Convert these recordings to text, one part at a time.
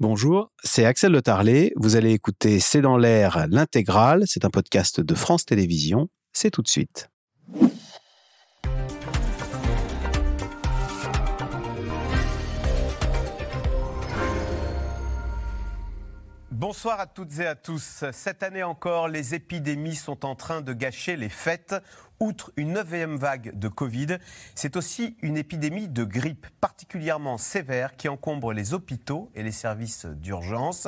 Bonjour, c'est Axel Le Tarlet. Vous allez écouter C'est dans l'air l'intégrale. C'est un podcast de France Télévisions. C'est tout de suite. Bonsoir à toutes et à tous. Cette année encore, les épidémies sont en train de gâcher les fêtes. Outre une neuvième vague de Covid, c'est aussi une épidémie de grippe particulièrement sévère qui encombre les hôpitaux et les services d'urgence.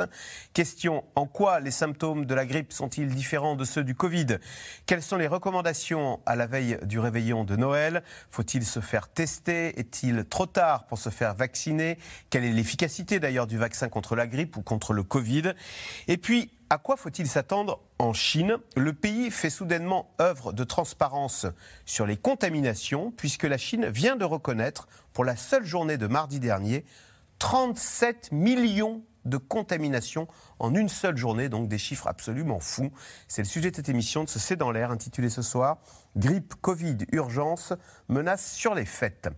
Question, en quoi les symptômes de la grippe sont-ils différents de ceux du Covid? Quelles sont les recommandations à la veille du réveillon de Noël? Faut-il se faire tester? Est-il trop tard pour se faire vacciner? Quelle est l'efficacité d'ailleurs du vaccin contre la grippe ou contre le Covid? Et puis, à quoi faut-il s'attendre en Chine? Le pays fait soudainement œuvre de transparence sur les contaminations, puisque la Chine vient de reconnaître, pour la seule journée de mardi dernier, 37 millions de contaminations en une seule journée, donc des chiffres absolument fous. C'est le sujet de cette émission de ce C'est dans l'air, intitulé ce soir Grippe, Covid, urgence, menace sur les fêtes.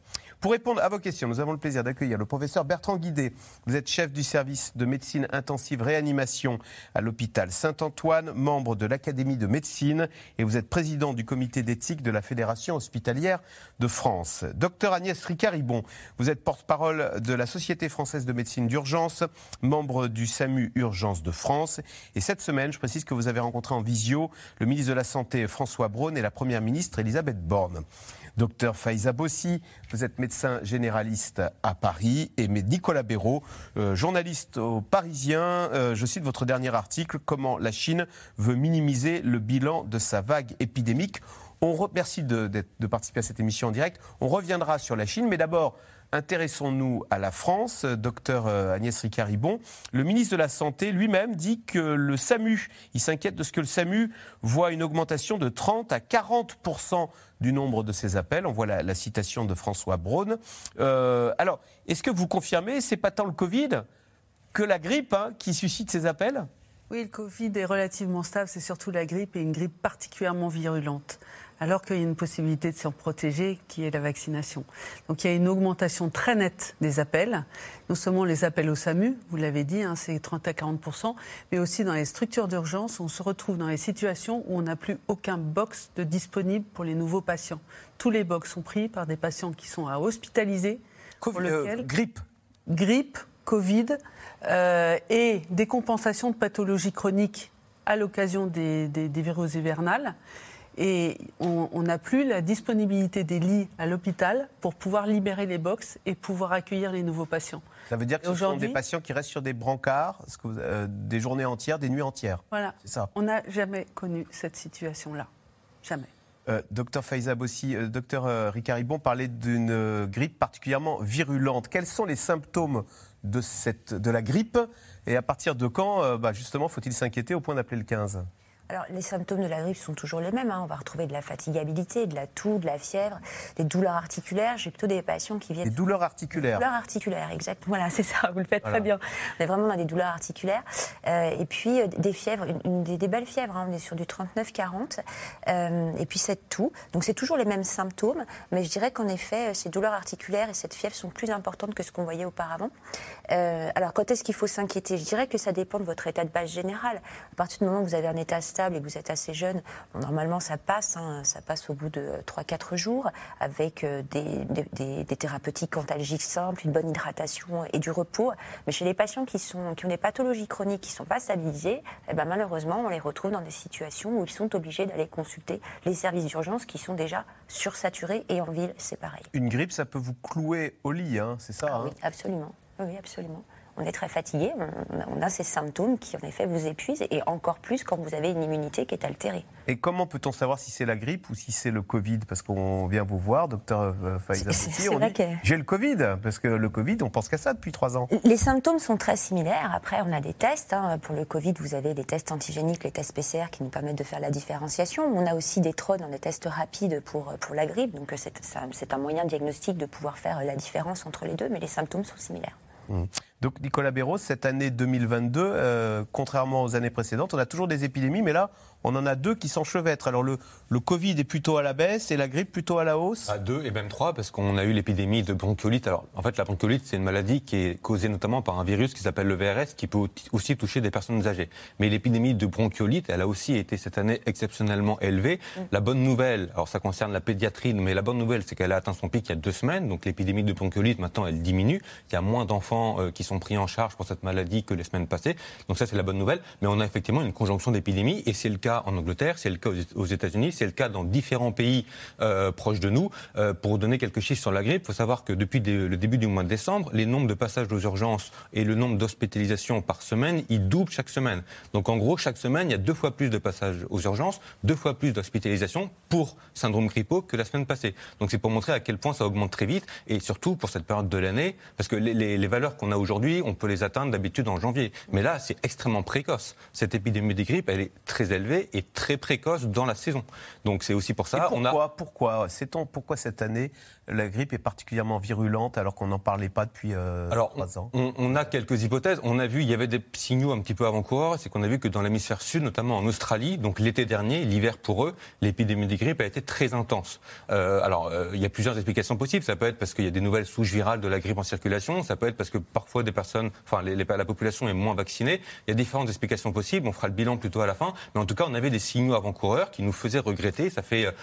Pour répondre à vos questions, nous avons le plaisir d'accueillir le professeur Bertrand Guidé. Vous êtes chef du service de médecine intensive réanimation à l'hôpital Saint-Antoine, membre de l'Académie de médecine et vous êtes président du comité d'éthique de la Fédération hospitalière de France. Docteur Agnès Ricaribon, vous êtes porte-parole de la Société française de médecine d'urgence, membre du SAMU Urgence de France. Et cette semaine, je précise que vous avez rencontré en visio le ministre de la Santé François Braun et la première ministre Elisabeth Borne. Docteur Faiza Bossi, vous êtes médecin généraliste à Paris, et Nicolas Béraud, euh, journaliste au Parisien. Euh, je cite votre dernier article, Comment la Chine veut minimiser le bilan de sa vague épidémique. On remercie de, de participer à cette émission en direct. On reviendra sur la Chine, mais d'abord, Intéressons-nous à la France. Docteur euh, Agnès Ricaribon, le ministre de la Santé lui-même dit que le SAMU, il s'inquiète de ce que le SAMU voit une augmentation de 30 à 40 du nombre de ces appels. On voit la, citation de François Braun. Euh, alors, est-ce que vous confirmez, c'est pas tant le Covid que la grippe hein, qui suscite ces appels? Oui, le Covid est relativement stable, c'est surtout la grippe et une grippe particulièrement virulente alors qu'il y a une possibilité de s'en protéger qui est la vaccination. Donc il y a une augmentation très nette des appels, non seulement les appels au SAMU, vous l'avez dit, hein, c'est 30 à 40 mais aussi dans les structures d'urgence, on se retrouve dans les situations où on n'a plus aucun box de disponible pour les nouveaux patients. Tous les box sont pris par des patients qui sont à hospitaliser. pour lequel, grippe Grippe, Covid euh, et des compensations de pathologies chroniques à l'occasion des, des, des virus hivernales et on n'a plus la disponibilité des lits à l'hôpital pour pouvoir libérer les box et pouvoir accueillir les nouveaux patients. Ça veut dire que ce sont des patients qui restent sur des brancards, euh, des journées entières, des nuits entières. Voilà. Ça. On n'a jamais connu cette situation-là. Jamais. Euh, docteur Faïzab aussi, euh, docteur Ricaribon parlait d'une grippe particulièrement virulente. Quels sont les symptômes de, cette, de la grippe et à partir de quand, bah, justement, faut-il s'inquiéter au point d'appeler le 15 alors, les symptômes de la grippe sont toujours les mêmes. Hein. On va retrouver de la fatigabilité, de la toux, de la fièvre, des douleurs articulaires. J'ai plutôt des patients qui viennent. Des douleurs articulaires. Des douleurs articulaires, exact. Voilà, c'est ça. Vous le faites très bien. On est vraiment dans des douleurs articulaires. Euh, et puis euh, des fièvres, une, des, belles fièvres. Hein. On est sur du 39-40. Euh, et puis cette toux. Donc c'est toujours les mêmes symptômes, mais je dirais qu'en effet, ces douleurs articulaires et cette fièvre sont plus importantes que ce qu'on voyait auparavant. alors quand est-ce qu'il faut s'inquiéter? Je dirais que ça dépend de votre état de base général. À partir du moment où vous avez un état et que vous êtes assez jeune, normalement ça passe, hein, ça passe au bout de 3-4 jours avec euh, des, thérapeutiques antalgiques simples, une bonne hydratation et du repos. Mais chez les patients qui, sont, qui ont des pathologies chroniques qui ne sont pas stabilisées, eh ben, malheureusement on les retrouve dans des situations où ils sont obligés d'aller consulter les services d'urgence qui sont déjà sursaturés et en ville c'est pareil. Une grippe ça peut vous clouer au lit, hein, c'est ça ah Oui, hein absolument. Oui, absolument on est très fatigué, on, a ces symptômes qui en effet vous épuisent et encore plus quand vous avez une immunité qui est altérée. Et comment peut-on savoir si c'est la grippe ou si c'est le Covid? Parce qu'on vient vous voir, docteur euh, Faiza j'ai le Covid, parce que le Covid, on pense qu'à ça depuis trois ans. Les symptômes sont très similaires. Après, on a des tests. Hein. Pour le Covid, vous avez des tests antigéniques, les tests PCR qui nous permettent de faire la différenciation. On a aussi des TROD, des tests rapides pour, pour la grippe. Donc c'est un moyen diagnostic de pouvoir faire la différence entre les deux, mais les symptômes sont similaires. Mmh. Donc Nicolas Béraud, cette année 2022, euh, contrairement aux années précédentes, on a toujours des épidémies, mais là, on en a deux qui s'enchevêtrent. Alors le, le Covid est plutôt à la baisse et la grippe plutôt à la hausse? À deux et même trois, parce qu'on a eu l'épidémie de bronchiolite. Alors en fait, la bronchiolite, c'est une maladie qui est causée notamment par un virus qui s'appelle le VRS, qui peut aussi toucher des personnes âgées. Mais l'épidémie de bronchiolite, elle a aussi été cette année exceptionnellement élevée. Mm. La bonne nouvelle, alors ça concerne la pédiatrie, mais la bonne nouvelle, c'est qu'elle a atteint son pic il y a deux semaines. Donc l'épidémie de bronchiolite, maintenant, elle diminue. Il y a moins d'enfants euh, qui sont pris en charge pour cette maladie que les semaines passées. Donc ça, c'est la bonne nouvelle. Mais on a effectivement une conjonction d'épidémies, et c'est le cas en Angleterre, c'est le cas aux États-Unis, c'est le cas dans différents pays euh, proches de nous. Euh, pour donner quelques chiffres sur la grippe, il faut savoir que depuis le début du mois de décembre, les nombres de passages aux urgences et le nombre d'hospitalisations par semaine, ils doublent chaque semaine. Donc en gros, chaque semaine, il y a deux fois plus de passages aux urgences, deux fois plus d'hospitalisations pour syndrome grippaux que la semaine passée. Donc c'est pour montrer à quel point ça augmente très vite et surtout pour cette période de l'année, parce que les valeurs qu'on a aujourd'hui, on peut les atteindre d'habitude en janvier. Mais là, c'est extrêmement précoce. Cette épidémie de grippe, elle est très élevée et très précoce dans la saison. Donc c'est aussi pour ça. Et pourquoi, on a... pourquoi, pourquoi cette année la grippe est particulièrement virulente alors qu'on n'en parlait pas depuis euh, alors, ans on, on, a quelques hypothèses. On a vu, il y avait des signaux un petit peu avant-coureurs, c'est qu'on a vu que dans l'hémisphère sud, notamment en Australie, donc l'été dernier, l'hiver pour eux, l'épidémie de grippe a été très intense. Euh, alors, euh, il y a plusieurs explications possibles. Ça peut être parce qu'il y a des nouvelles souches virales de la grippe en circulation. Ça peut être parce que parfois des personnes, enfin, les, la population est moins vaccinée. Il y a différentes explications possibles. On fera le bilan plutôt à la fin. Mais en tout cas, on avait des signaux avant-coureurs qui nous faisaient regretter. Ça fait,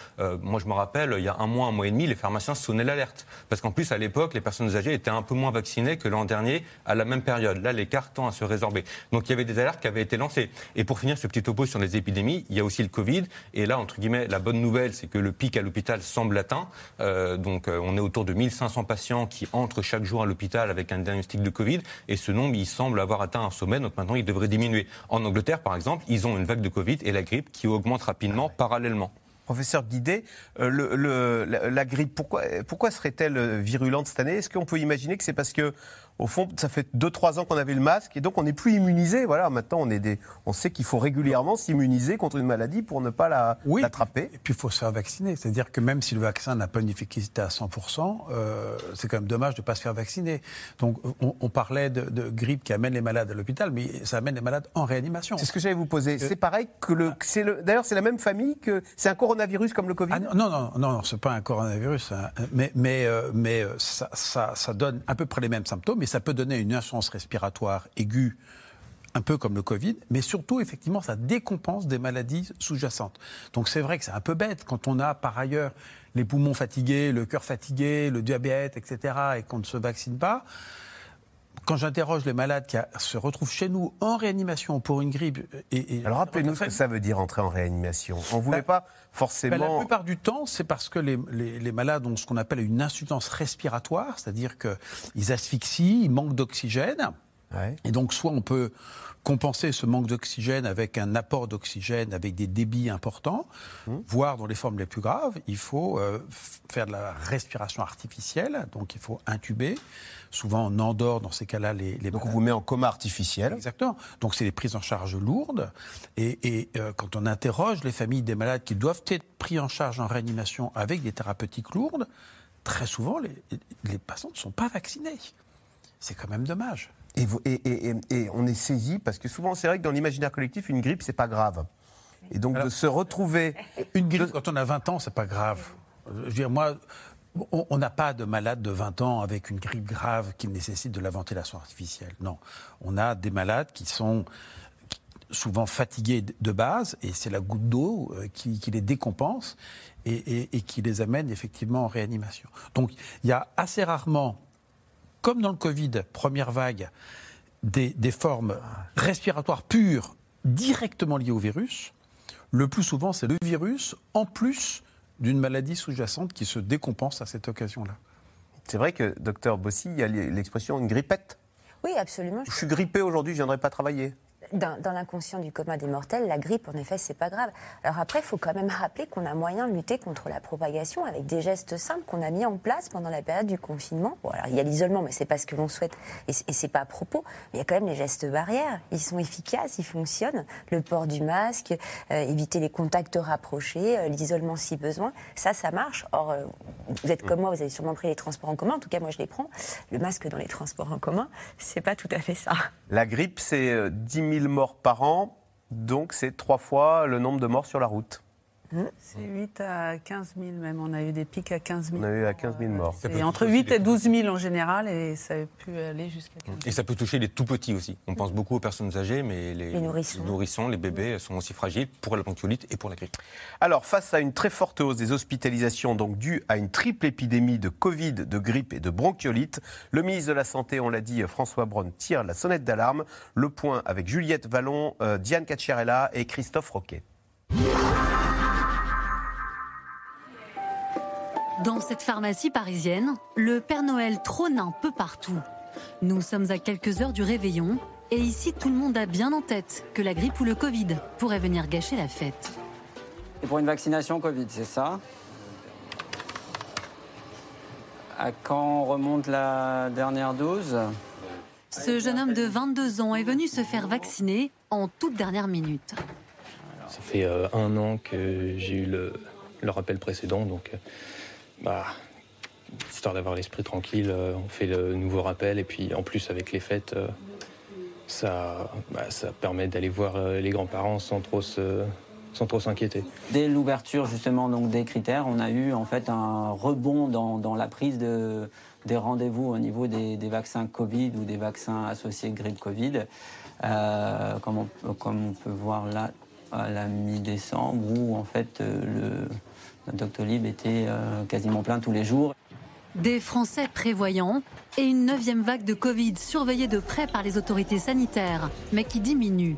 moi je me rappelle, il y a un mois, un mois et demi, les pharmaciens sonnaient l'alerte. Parce qu'en plus, à l'époque, les personnes âgées étaient un peu moins vaccinées que l'an dernier à la même période. Là, l'écart tend à se résorber. Donc il y avait des alertes qui avaient été lancées. Et pour finir ce petit topo sur les épidémies, il y a aussi le Covid. Et là, entre guillemets, la bonne nouvelle, c'est que le pic à l'hôpital semble atteint. Euh, donc euh, on est autour de 1500 patients qui entrent chaque jour à l'hôpital avec un diagnostic de Covid. Et ce nombre, il semble avoir atteint un sommet. Donc maintenant, il devrait diminuer. En Angleterre, par exemple, ils ont une vague de Covid et la grippe qui augmente rapidement parallèlement. Professeur Guidé, euh, la, grippe, pourquoi, pourquoi serait-elle virulente cette année? Est-ce qu'on peut imaginer que c'est parce que au fond, ça fait 2-3 ans qu'on avait le masque et donc on n'est plus immunisé. Voilà, maintenant on, est des, on sait qu'il faut régulièrement s'immuniser contre une maladie pour ne pas la, oui, l'attraper. Et puis il faut se faire vacciner. C'est-à-dire que même si le vaccin n'a pas une efficacité à 100%, euh, c'est quand même dommage de ne pas se faire vacciner. Donc on, parlait de, grippe qui amène les malades à l'hôpital, mais ça amène les malades en réanimation. C'est ce que j'allais vous poser. Euh, c'est pareil que le. C'est le d'ailleurs, c'est la même famille que. C'est un coronavirus comme le Covid? Ah, Non, non, non, non, non c'est pas un coronavirus. Hein. Mais, mais, euh, mais ça, ça, ça donne à peu près les mêmes symptômes ça peut donner une insuffisance respiratoire aiguë un peu comme le Covid, mais surtout, effectivement, ça décompense des maladies sous-jacentes. Donc c'est vrai que c'est un peu bête quand on a par ailleurs les poumons fatigués, le cœur fatigué, le diabète, etc., et qu'on ne se vaccine pas. Quand j'interroge les malades qui se retrouvent chez nous en réanimation pour une grippe. Et, Alors rappelez-nous ce que ça veut dire entrer en réanimation. On ne voulait bah, pas forcément. Bah, la plupart du temps, c'est parce que les, les, malades ont ce qu'on appelle une insuffisance respiratoire, c'est-à-dire qu'ils asphyxient, ils manquent d'oxygène. Et donc, soit on peut compenser ce manque d'oxygène avec un apport d'oxygène avec des débits importants, mmh. voire dans les formes les plus graves, il faut euh, faire de la respiration artificielle, donc il faut intuber. Souvent, on endort dans ces cas-là les, les Donc, on vous met en coma artificiel. Exactement. Donc, c'est des prises en charge lourdes. Et, euh, quand on interroge les familles des malades qui doivent être pris en charge en réanimation avec des thérapeutiques lourdes, très souvent, les, les patients ne sont pas vaccinés. C'est quand même dommage. Et, et, on est saisi parce que souvent, c'est vrai que dans l'imaginaire collectif, une grippe, c'est pas grave. Et donc de se retrouver. Une grippe, quand on a 20 ans, c'est pas grave. Je veux dire, moi, on n'a pas de malades de 20 ans avec une grippe grave qui nécessite de la ventilation artificielle. Non. On a des malades qui sont souvent fatigués de base, et c'est la goutte d'eau euh, qui, les décompense et, qui les amène effectivement en réanimation. Donc il y a assez rarement comme dans le Covid, première vague, des, formes respiratoires pures directement liées au virus. Le plus souvent, c'est le virus, en plus d'une maladie sous-jacente qui se décompense à cette occasion-là. C'est vrai que, docteur Bossy, il y a l'expression une grippette. Oui, absolument. Je suis grippé aujourd'hui, je ne viendrai pas travailler. Dans, l'inconscient du commun des mortels, la grippe, en effet, c'est pas grave. Alors après, il faut quand même rappeler qu'on a moyen de lutter contre la propagation avec des gestes simples qu'on a mis en place pendant la période du confinement. Bon, alors il y a l'isolement, mais c'est pas ce que l'on souhaite et, c'est pas à propos. Mais il y a quand même les gestes barrières. Ils sont efficaces, ils fonctionnent. Le port du masque, euh, éviter les contacts rapprochés, euh, l'isolement si besoin. Ça, ça marche. Or, euh, vous êtes comme moi, vous avez sûrement pris les transports en commun. En tout cas, moi, je les prends. Le masque dans les transports en commun, c'est pas tout à fait ça. La grippe, c'est 10 000 morts par an, donc c'est trois fois le nombre de morts sur la route. C'est 8 à 15 000 même. On a eu des pics à 15 000. On a eu à 15 000 morts. Et entre 8 et 12 000 en général, et ça a pu aller jusqu'à 15 000. Et ça peut toucher les tout petits aussi. On pense beaucoup aux personnes âgées, mais les, nourrissons. les bébés sont aussi fragiles pour la bronchiolite et pour la grippe. Alors, face à une très forte hausse des hospitalisations, donc due à une triple épidémie de Covid, de grippe et de bronchiolite, le ministre de la Santé, on l'a dit, François Braun, tire la sonnette d'alarme. Le point avec Juliette Vallon, euh, Diane Cacciarella et Christophe Roquet. Dans cette pharmacie parisienne, le Père Noël trône un peu partout. Nous sommes à quelques heures du réveillon et ici tout le monde a bien en tête que la grippe ou le Covid pourrait venir gâcher la fête. Et pour une vaccination Covid, c'est ça? À quand remonte la dernière dose? Ce jeune homme de 22 ans est venu se faire vacciner en toute dernière minute. Ça fait euh, un an que j'ai eu le, le rappel précédent, donc euh, bah, histoire d'avoir l'esprit tranquille, euh, on fait le nouveau rappel et puis en plus avec les fêtes, euh, ça, bah, ça permet d'aller voir euh, les grands-parents sans trop sans trop s'inquiéter. Dès l'ouverture justement donc des critères, on a eu en fait un rebond dans, la prise de, des rendez-vous au niveau des, vaccins Covid ou des vaccins associés grippe Covid, comme, on, comme, on, peut voir là à la mi-décembre où en fait le Doctolib était euh, quasiment plein tous les jours. Des Français prévoyants et une neuvième vague de Covid surveillée de près par les autorités sanitaires, mais qui diminue.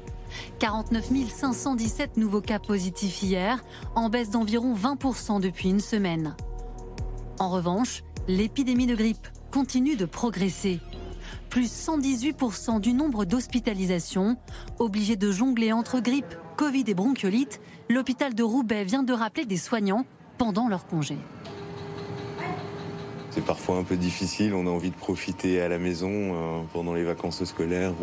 49 517 nouveaux cas positifs hier, en baisse d'environ 20% depuis une semaine. En revanche, l'épidémie de grippe continue de progresser. Plus 118% du nombre d'hospitalisations, obligés de jongler entre grippe, Covid et bronchiolite, l'hôpital de Roubaix vient de rappeler des soignants pendant leur congé. C'est parfois un peu difficile, on a envie de profiter à la maison euh, pendant les vacances scolaires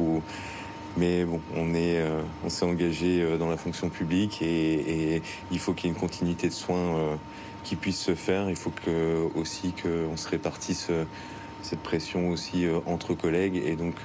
mais bon, on euh, s'est engagé euh, dans la fonction publique et, il faut qu'il y ait une continuité de soins qui puisse se faire. Il faut que aussi qu'on se répartisse cette pression aussi entre collègues et donc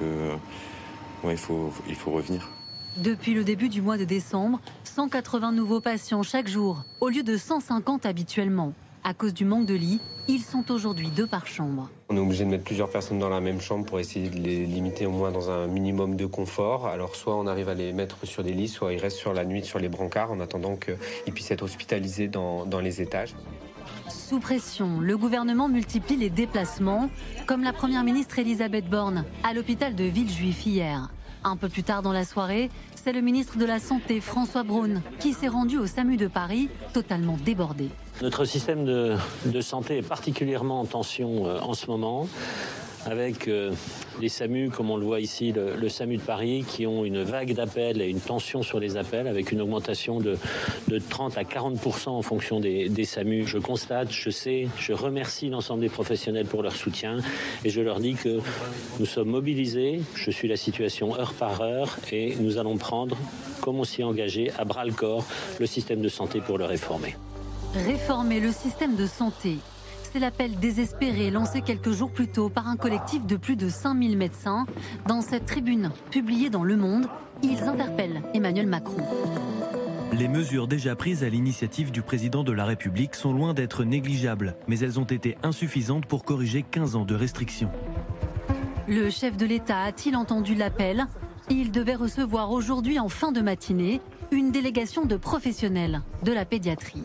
faut, il faut revenir. Depuis le début du mois de décembre, 180 nouveaux patients chaque jour, au lieu de 150 habituellement. À cause du manque de lits, ils sont aujourd'hui deux par chambre. On est obligé de mettre plusieurs personnes dans la même chambre pour essayer de les limiter au moins dans un minimum de confort. Alors soit on arrive à les mettre sur des lits, soit ils restent sur la nuit sur les brancards en attendant qu'ils puissent être hospitalisés dans, dans les étages. Sous pression, le gouvernement multiplie les déplacements, comme la première ministre Elisabeth Borne à l'hôpital de Villejuif hier. Un peu plus tard dans la soirée, c'est le ministre de la Santé, François Braun, qui s'est rendu au SAMU de Paris, totalement débordé. Notre système de, de santé est particulièrement en tension euh, en ce moment avec euh, les SAMU, comme on le voit ici, le, SAMU de Paris, qui ont une vague d'appels et une tension sur les appels, avec une augmentation de, 30 à 40% en fonction des, des, SAMU. Je constate, je sais, je remercie l'ensemble des professionnels pour leur soutien et je leur dis que nous sommes mobilisés, je suis la situation heure par heure et nous allons prendre, comme on s'y est engagé, à bras le corps le système de santé pour le réformer. Réformer le système de santé c'est l'appel désespéré lancé quelques jours plus tôt par un collectif de plus de 5000 médecins. Dans cette tribune publiée dans Le Monde, ils interpellent Emmanuel Macron. Les mesures déjà prises à l'initiative du président de la République sont loin d'être négligeables, mais elles ont été insuffisantes pour corriger 15 ans de restrictions. Le chef de l'État a-t-il entendu l'appel? Il devait recevoir aujourd'hui en fin de matinée une délégation de professionnels de la pédiatrie.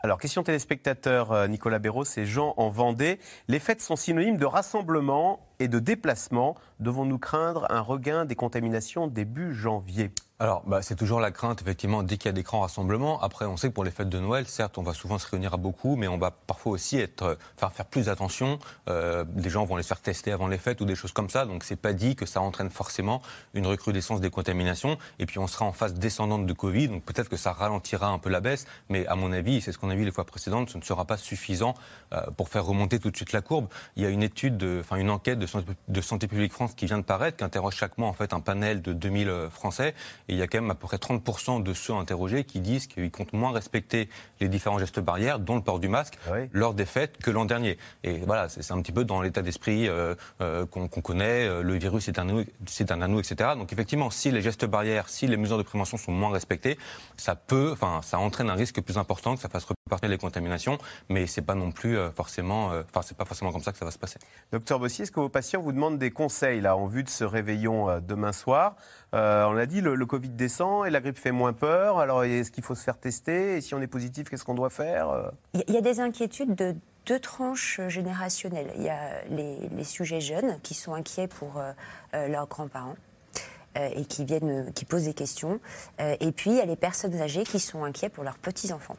Alors, question téléspectateur, euh, Nicolas Béraud, c'est Jean en Vendée. Les fêtes sont synonymes de rassemblement et de déplacement. Devons-nous craindre un regain des contaminations début janvier? Alors, bah, c'est toujours la crainte, effectivement, dès qu'il y a des grands rassemblements. Après, on sait que pour les fêtes de Noël, certes, on va souvent se réunir à beaucoup, mais on va parfois aussi être, euh, faire, faire plus attention. Euh, des gens vont les faire tester avant les fêtes ou des choses comme ça. Donc, c'est pas dit que ça entraîne forcément une recrudescence des contaminations. Et puis, on sera en phase descendante de Covid. Donc, peut-être que ça ralentira un peu la baisse. Mais à mon avis, c'est ce qu'on a vu les fois précédentes, ce ne sera pas suffisant euh, pour faire remonter tout de suite la courbe. Il y a une étude, de, enfin, une enquête de de Santé publique France qui vient de paraître, qui interroge chaque mois, en fait, un panel de 2000 Français. Et il y a quand même à peu près 30% de ceux interrogés qui disent qu'ils comptent moins respecter les différents gestes barrières, dont le port du masque, Ah lors des fêtes que l'an dernier. Et voilà, c'est un petit peu dans l'état d'esprit euh, euh, qu'on connaît. euh, Le virus est un, c'est un anneau, etc. Donc effectivement, si les gestes barrières, si les mesures de prévention sont moins respectées, ça peut, enfin, ça entraîne un risque plus important que ça fasse repartir les contaminations. Mais c'est pas non plus forcément, enfin, c'est pas forcément comme ça que ça va se passer. Docteur Bossier, est-ce que vos patients vous demandent des conseils là, en vue de ce réveillon demain soir? Euh, On a dit le, le Covid descend et la grippe fait moins peur. Alors est-ce qu'il faut se faire tester? Et si on est positif, qu'est-ce qu'on doit faire? Euh, Il y a- des inquiétudes de deux tranches générationnelles. Il y a les, sujets jeunes qui sont inquiets pour euh, euh, leurs grands-parents. euh, et qui qui posent des questions. Euh, et puis il y a les personnes âgées qui sont inquiets pour leurs petits enfants.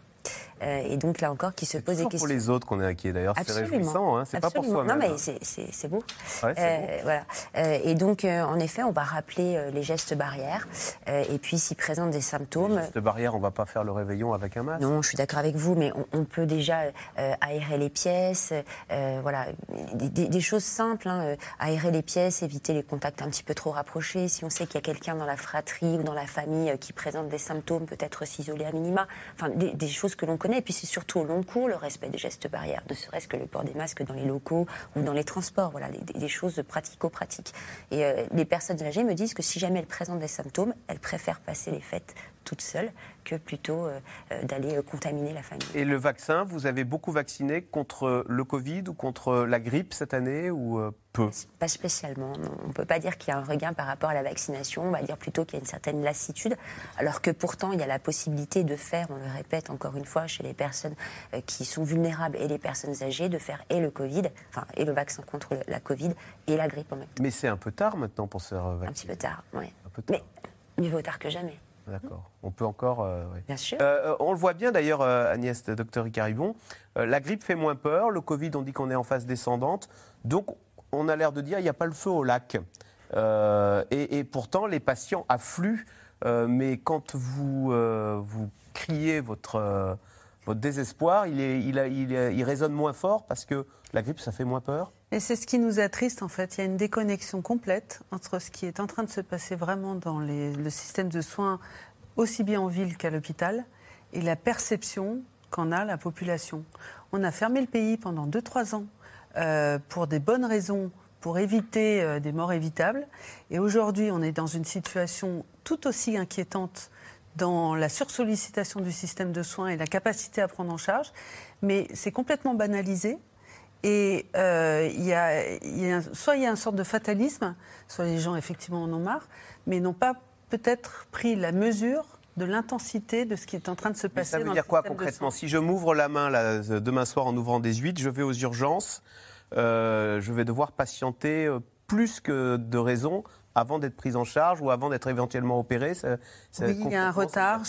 Euh, et donc là encore, qui se posent des questions. pour les autres qu'on est inquiet d'ailleurs. C'est réjouissant, hein, c'est pas pour soi-même. Non, mais c'est- c'est beau. Ouais, Euh, voilà. Euh, et donc, euh, en effet, on va rappeler euh, les gestes barrières. Euh, et puis, s'ils présentent des symptômes. Cette barrière, on va pas faire le réveillon avec un masque. Non, je suis d'accord avec vous, mais on, on peut déjà euh, aérer les pièces, euh, voilà, des, des- des choses simples, hein, euh, aérer les pièces, éviter les contacts un petit peu trop rapprochés. Si on sait qu'il y a quelqu'un dans la fratrie ou dans la famille euh, qui présente des symptômes, peut-être s'isoler à minima. Enfin, des, des choses que l'on connaît. Et puis c'est surtout au long cours le respect des gestes barrières, ne serait-ce que le port des masques dans les locaux ou dans les transports. Voilà, des, choses pratico-pratiques. Et euh, les personnes âgées me disent que si jamais elles présentent des symptômes, elles préfèrent passer les fêtes toutes seules que plutôt euh, euh, d'aller euh, contaminer la famille. Et le vaccin, vous avez beaucoup vacciné contre le Covid ou contre la grippe cette année ou peu? Pas spécialement. non. On ne peut pas dire qu'il y a un regain par rapport à la vaccination. On va dire plutôt qu'il y a une certaine lassitude, alors que pourtant il y a la possibilité de faire, on le répète encore une fois, chez les personnes qui sont vulnérables et les personnes âgées, de faire et le Covid, enfin et le vaccin contre la Covid et la grippe en même temps. Mais c'est un peu tard maintenant pour se faire Un vacciner. petit peu tard, oui. Un peu tard. Mais mieux vaut tard que jamais. D'accord. On peut encore. euh. Bien sûr. Euh, on le voit bien d'ailleurs, euh, Agnès, docteur Icaribon. la grippe fait moins peur. Le Covid, on dit qu'on est en phase descendante. Donc, on a l'air de dire il n'y a pas le feu au lac. Et, et pourtant, les patients affluent. Mais quand vous, vous criez votre, votre désespoir, il, résonne moins fort parce que la grippe, ça fait moins peur. Et c'est ce qui nous attriste en fait. Il y a une déconnexion complète entre ce qui est en train de se passer vraiment dans le système de soins, aussi bien en ville qu'à l'hôpital, et la perception qu'en a la population. On a fermé le pays pendant 2-3 ans euh, pour des bonnes raisons, pour éviter euh, des morts évitables. Et aujourd'hui, on est dans une situation tout aussi inquiétante dans la sursollicitation du système de soins et la capacité à prendre en charge. Mais c'est complètement banalisé. Et euh, il y a, y soit il y a une sorte de fatalisme, soit les gens effectivement en ont marre, mais n'ont pas peut-être pris la mesure de l'intensité de ce qui est en train de se Mais passer. ça veut dans dire le quoi concrètement. Si je m'ouvre la main là, demain soir en ouvrant des huit, je vais aux urgences, euh, je vais devoir patienter euh, plus que de raison avant d'être prise en charge ou avant d'être éventuellement opéré. ça- ça- Oui, il y a un retard.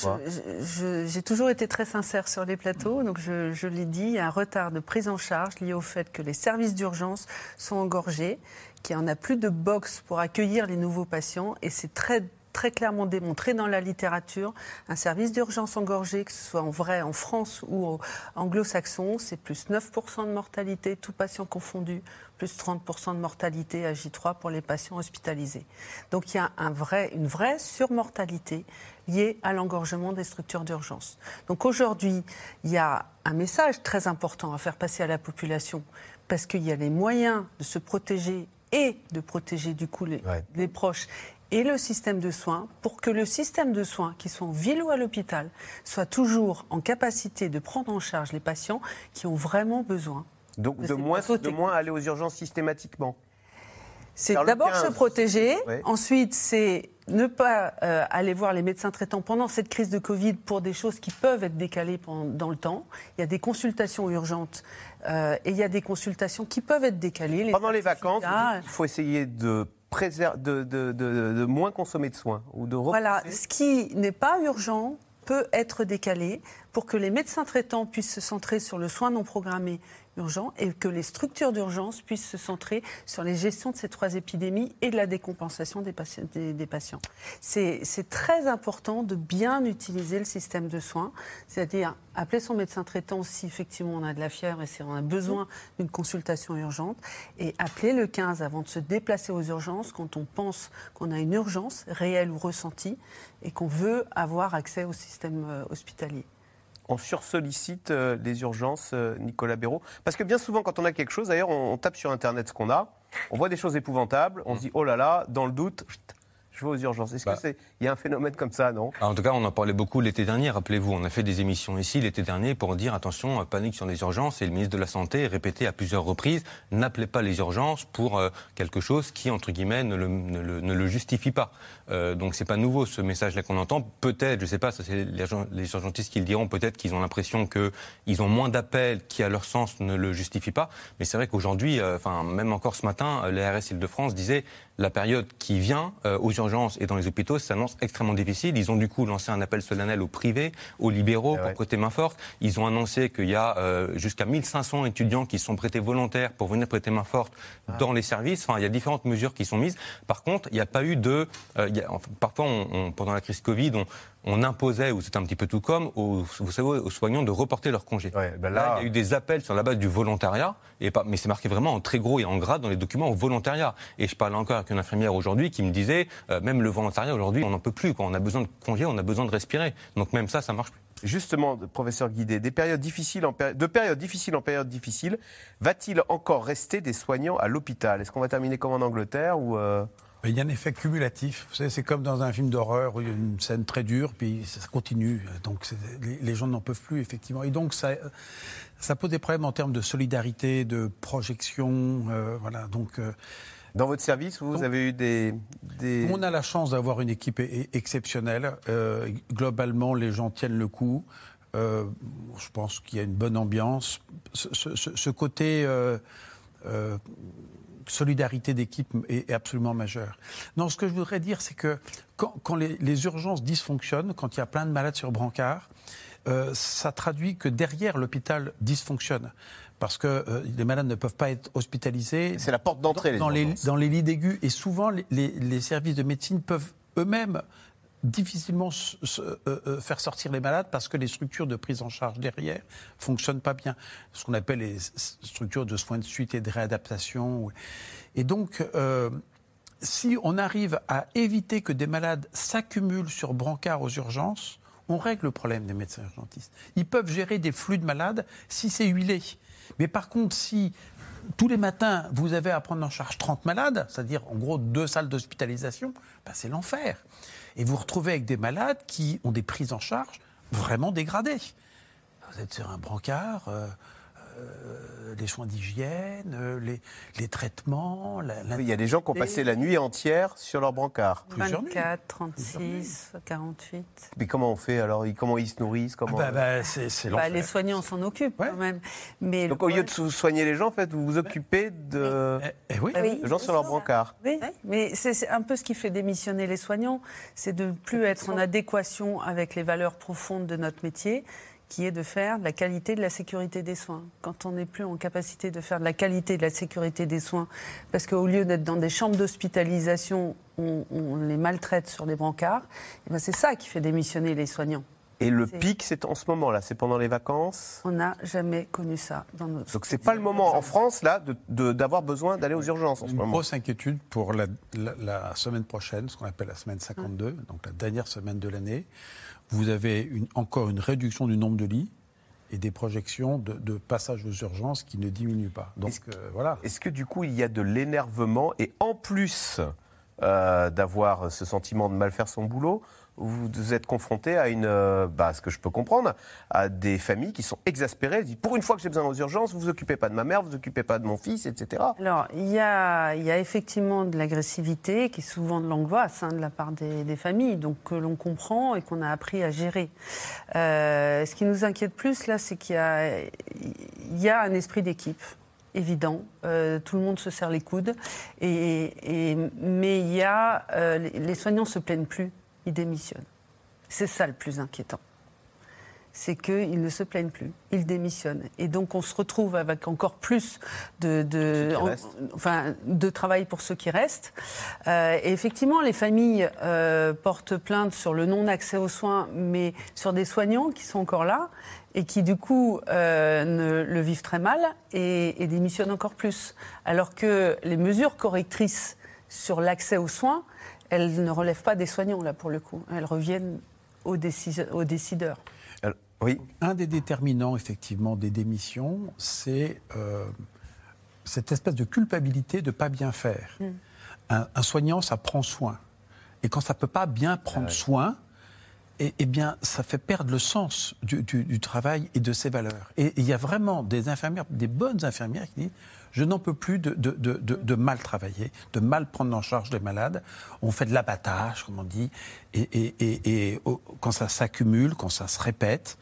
J'ai toujours été très sincère sur les plateaux, donc je, je l'ai dit, il y a un retard de prise en charge lié au fait que les services d'urgence sont engorgés, qu'il n'y en a plus de box pour accueillir les nouveaux patients, et c'est très très clairement démontré dans la littérature, un service d'urgence engorgé, que ce soit en vrai en France ou anglo-saxon, c'est plus 9% de mortalité, tout patient confondu, plus 30% de mortalité à J3 pour les patients hospitalisés. Donc il y a un vrai, une vraie surmortalité liée à l'engorgement des structures d'urgence. Donc aujourd'hui, il y a un message très important à faire passer à la population, parce qu'il y a les moyens de se protéger et de protéger du coup les, Ouais. les proches et le système de soins pour que le système de soins, qui soit en ville ou à l'hôpital, soit toujours en capacité de prendre en charge les patients qui ont vraiment besoin. Donc de moins, plateaux de moins aller aux urgences systématiquement. C'est d'abord 15. se protéger, ensuite c'est ne pas euh, aller voir les médecins traitants pendant cette crise de Covid pour des choses qui peuvent être décalées pendant- dans le temps. Il y a des consultations urgentes euh, et il y a des consultations qui peuvent être décalées. Pendant les vacances, il faut essayer de de, moins consommer de soins Voilà, ce qui n'est pas urgent peut être décalé pour que les médecins traitants puissent se centrer sur le soin non programmé et que les structures d'urgence puissent se centrer sur les gestions de ces trois épidémies et de la décompensation des patients. c'est très important de bien utiliser le système de soins, c'est-à-dire appeler son médecin traitant si effectivement on a de la fièvre et si on a besoin d'une consultation urgente, et appeler le 15 avant de se déplacer aux urgences quand on pense qu'on a une urgence réelle ou ressentie et qu'on veut avoir accès au système euh, hospitalier. On sursollicite euh, les urgences, euh, Nicolas Béraud Parce que bien souvent, quand on a quelque chose, d'ailleurs, on, on tape sur Internet ce qu'on a, on voit des choses épouvantables, on se dit, oh là là, dans le doute, je vais aux urgences. Est-ce Bah. que c'est, il y a un phénomène comme ça, non? En tout cas, on en parlait beaucoup l'été dernier. Rappelez-vous, on a fait des émissions ici l'été dernier pour dire attention, euh, panique sur les urgences. Et le ministre de la Santé répétait à plusieurs reprises n'appelez pas les urgences pour euh, quelque chose qui, entre guillemets, ne le, ne le- ne le justifie pas. Euh, donc, c'est pas nouveau ce message-là qu'on entend. Peut-être, je sais pas, ça c'est les, urgen- les urgentistes qui le diront. Peut-être qu'ils ont l'impression que ils ont moins d'appels qui, à leur sens, ne le justifient pas. Mais c'est vrai qu'aujourd'hui, euh, enfin, même encore ce matin, l'ARS Île-de-France disait la période qui vient aux urgences et dans les hôpitaux s'annonce extrêmement difficile. Ils ont du coup lancé un appel solennel aux privés, aux libéraux pour prêter main forte. Ils ont annoncé qu'il y a euh, jusqu'à 1500 étudiants qui sont prêtés volontaires pour venir prêter main forte dans les services. Enfin, il y a différentes mesures qui sont mises. Par contre, il n'y a pas eu de... euh, il y a- enfin, parfois, on- on- pendant la crise Covid, on, on imposait, ou c'était un petit peu tout comme, aux, vous savez, aux soignants de reporter leur congé. ben là, il y a eu des appels sur la base du volontariat, et pas, mais c'est marqué vraiment en très gros et en gras dans les documents au volontariat. Et je parlais encore avec une infirmière aujourd'hui qui me disait, euh, même le volontariat aujourd'hui, on n'en peut plus. Quoi. On a besoin de congé, on a besoin de respirer. Donc même ça, ça marche plus. Justement, professeur Guidé, des périodes difficiles en péri- de périodes difficiles en périodes difficiles, va-t-il encore rester des soignants à l'hôpital? Est-ce qu'on va terminer comme en Angleterre ou euh, il y a un effet cumulatif. Vous savez, c'est comme dans un film d'horreur où il y a une scène très dure, puis ça continue. Donc les, gens n'en peuvent plus, effectivement. Et donc ça, ça pose des problèmes en termes de solidarité, de projection. euh, voilà. Donc. euh, Dans votre service, vous, avez eu des, des... On a la chance d'avoir une équipe e- exceptionnelle. Euh, globalement, les gens tiennent le coup. Je pense qu'il y a une bonne ambiance. Ce, ce- ce- ce côté solidarité d'équipe est, est absolument majeur. Non, ce que je voudrais dire, c'est que quand, quand les, les urgences dysfonctionnent, quand il y a plein de malades sur brancard, euh, ça traduit que derrière l'hôpital dysfonctionne. Parce que euh, les malades ne peuvent pas être hospitalisés. C'est la porte d'entrée, dans, dans les, dans les lits d'aigus. Et souvent, les, les- les services de médecine peuvent eux-mêmes difficilement euh, euh, faire sortir les malades parce que les structures de prise en charge derrière fonctionnent pas bien. Ce qu'on appelle les structures de soins de suite et de réadaptation. Et donc, euh, si on arrive à éviter que des malades s'accumulent sur brancard aux urgences, on règle le problème des médecins urgentistes. Ils peuvent gérer des flux de malades si c'est huilé. Mais par contre, si tous les matins, vous avez à prendre en charge 30 malades, c'est-à-dire en gros deux salles d'hospitalisation, ben, c'est l'enfer. Et vous vous retrouvez avec des malades qui ont des prises en charge vraiment dégradées. Vous êtes sur un brancard, euh, les soins d'hygiène, euh, les, les traitements. la- Oui, il y a des gens qui ont passé la nuit entière sur leur brancard. 24, 36, 48. Mais comment on fait alors Comment ils se nourrissent comment... bah, bah, Bah, l'enfer. les soignants s'en occupent quand même. Mais Donc le au lieu de soigner les gens, en fait, vous vous occupez de, oui. de gens sur leur brancard. Oui, mais c'est c'est un peu ce qui fait démissionner les soignants, c'est de ne plus être en adéquation avec les valeurs profondes de notre métier, qui est de faire de la qualité de la sécurité des soins. Quand on n'est plus en capacité de faire de la qualité de la sécurité des soins, parce qu'au lieu d'être dans des chambres d'hospitalisation, on, on les maltraite sur des brancards, eh ben c'est ça qui fait démissionner les soignants. Et le pic, c'est en ce moment là, c'est pendant les vacances? On n'a jamais connu ça dans notre. Donc c'est pas le moment en France là de- de- d'avoir besoin d'aller aux urgences en ce Une moment. grosse inquiétude pour la, la- la semaine prochaine, ce qu'on appelle la semaine 52, donc la dernière semaine de l'année. Vous avez une- encore une réduction du nombre de lits et des projections de, de passage aux urgences qui ne diminuent pas. Donc euh, voilà. Est-ce que du coup il y a de l'énervement et en plus euh, d'avoir ce sentiment de mal faire son boulot, vous êtes confronté à une, euh, bah, ce que je peux comprendre, à des familles qui sont exaspérées. Elles disent pour une fois que j'ai besoin aux urgences, vous vous occupez pas de ma mère, vous vous occupez pas de mon fils, etc. Alors, il y a, y a effectivement de l'agressivité qui est souvent de l'angoisse hein, de la part des, familles, donc que l'on comprend et qu'on a appris à gérer. Euh, ce qui nous inquiète plus, là, c'est qu'il y y a un esprit d'équipe. évident. Euh, tout le monde se serre les coudes. Et, mais il y a, les soignants se plaignent plus, ils démissionnent. C'est ça le plus inquiétant. C'est qu'ils ne se plaignent plus, ils démissionnent. Et donc on se retrouve avec encore plus de, de, Ceux qui en- restent. enfin, de travail pour ceux qui restent. Euh, et effectivement, les familles euh, portent plainte sur le non-accès aux soins, mais sur des soignants qui sont encore là et qui, du coup, euh, ne, le vivent très mal et, et démissionnent encore plus. Alors que les mesures correctrices sur l'accès aux soins, elles ne relèvent pas des soignants, là, pour le coup. Elles reviennent aux, décideurs. Alors, oui, Un des déterminants, effectivement, des démissions, c'est euh, cette espèce de culpabilité de ne pas bien faire. Un, un soignant, ça prend soin. Et quand ça ne peut pas bien prendre soin, eh, eh bien, ça fait perdre le sens du, du- du travail et de ses valeurs. Et il y a vraiment des infirmières, des bonnes infirmières qui disent je n'en peux plus de, mal travailler, de mal prendre en charge les malades. On fait de l'abattage, comme on dit, et, quand ça s'accumule, quand ça se répète,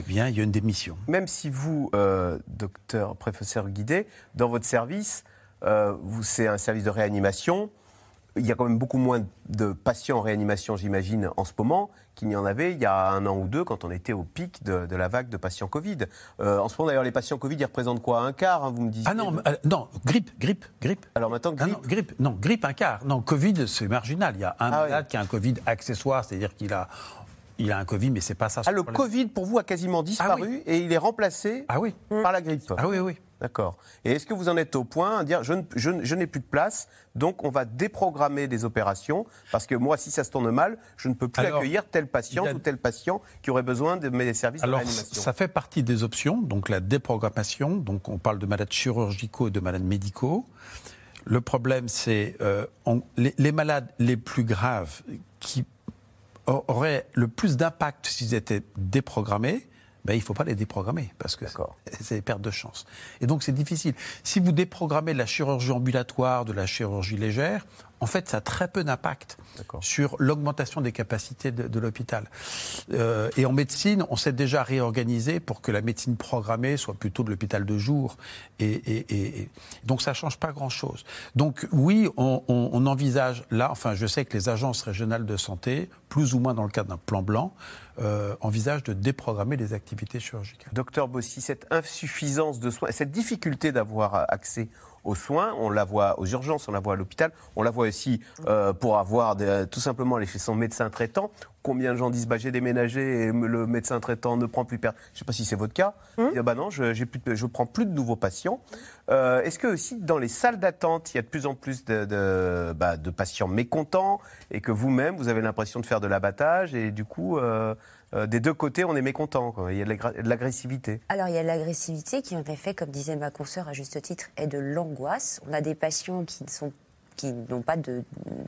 eh bien, il y a une démission. même si vous, euh, docteur, professeur Guidé, dans votre service, euh, c'est un service de réanimation, il y a quand même beaucoup moins de patients en réanimation, j'imagine, en ce moment, qu'il n'y en avait il y a un an ou deux quand on était au pic de, de la vague de patients Covid. Euh, en ce moment, d'ailleurs, les patients Covid, ils représentent quoi Un quart, hein, vous me disiez Ah non, mais, euh, non, grippe, grippe, grippe. Alors maintenant, Ah grippe, non, grippe, non, grippe un quart. Non, Covid, c'est marginal. Il y a un Ah oui. malade qui a un Covid accessoire, c'est-à-dire qu'il a, il a un Covid, mais c'est pas ça. son Ah, le problème. Covid, pour vous, a quasiment disparu et il est remplacé Ah oui. par la grippe. Ah oui, oui. D'accord. Et est-ce que vous en êtes au point à dire je, n'ai plus de place, donc on va déprogrammer des opérations parce que moi, si ça se tourne mal, je ne peux plus Alors, accueillir tel patient a- ou tel patient qui aurait besoin de mes services Alors, de réanimation ça fait partie des options, donc la déprogrammation. Donc, on parle de malades chirurgicaux et de malades médicaux. Le problème, c'est euh, les, les malades les plus graves qui auraient le plus d'impact s'ils étaient déprogrammés. Ben, il ne faut pas les déprogrammer parce que c'est perte de chance. Et donc c'est difficile. Si vous déprogrammez de la chirurgie ambulatoire, de la chirurgie légère, en fait, ça a très peu d'impact sur l'augmentation des capacités de, de l'hôpital. Euh, et en médecine, on s'est déjà réorganisé pour que la médecine programmée soit plutôt de l'hôpital de jour. Et, et- et- et- donc ça change pas grand-chose. Donc oui, on, on- on envisage là, enfin je sais que les agences régionales de santé, plus ou moins dans le cadre d'un plan blanc, euh, envisagent de déprogrammer les activités chirurgicales. Docteur Bossy, cette insuffisance de soins, cette difficulté d'avoir accès aux soins, on la voit aux urgences, on la voit à l'hôpital, on la voit aussi euh, pour avoir des- tout simplement aller chez son médecin traitant. Combien de gens disent bah, j'ai déménagé et le médecin traitant ne prend plus personne Je ne sais pas si c'est votre cas. Hum. Disent, bah non, je ne prends plus de nouveaux patients. Euh, Est-ce que aussi dans les salles d'attente, il y a de plus en plus de, de, bah, de patients mécontents et que vous-même, vous avez l'impression de faire de l'abattage et du coup, euh, euh, des deux côtés, on est mécontent. quoi. Il y a de l'agressivité. Alors, il y a de l'agressivité qui, en effet, comme disait ma consoeur à juste titre, est de l'angoisse. On a des patients qui ne sont qui n'ont pas de,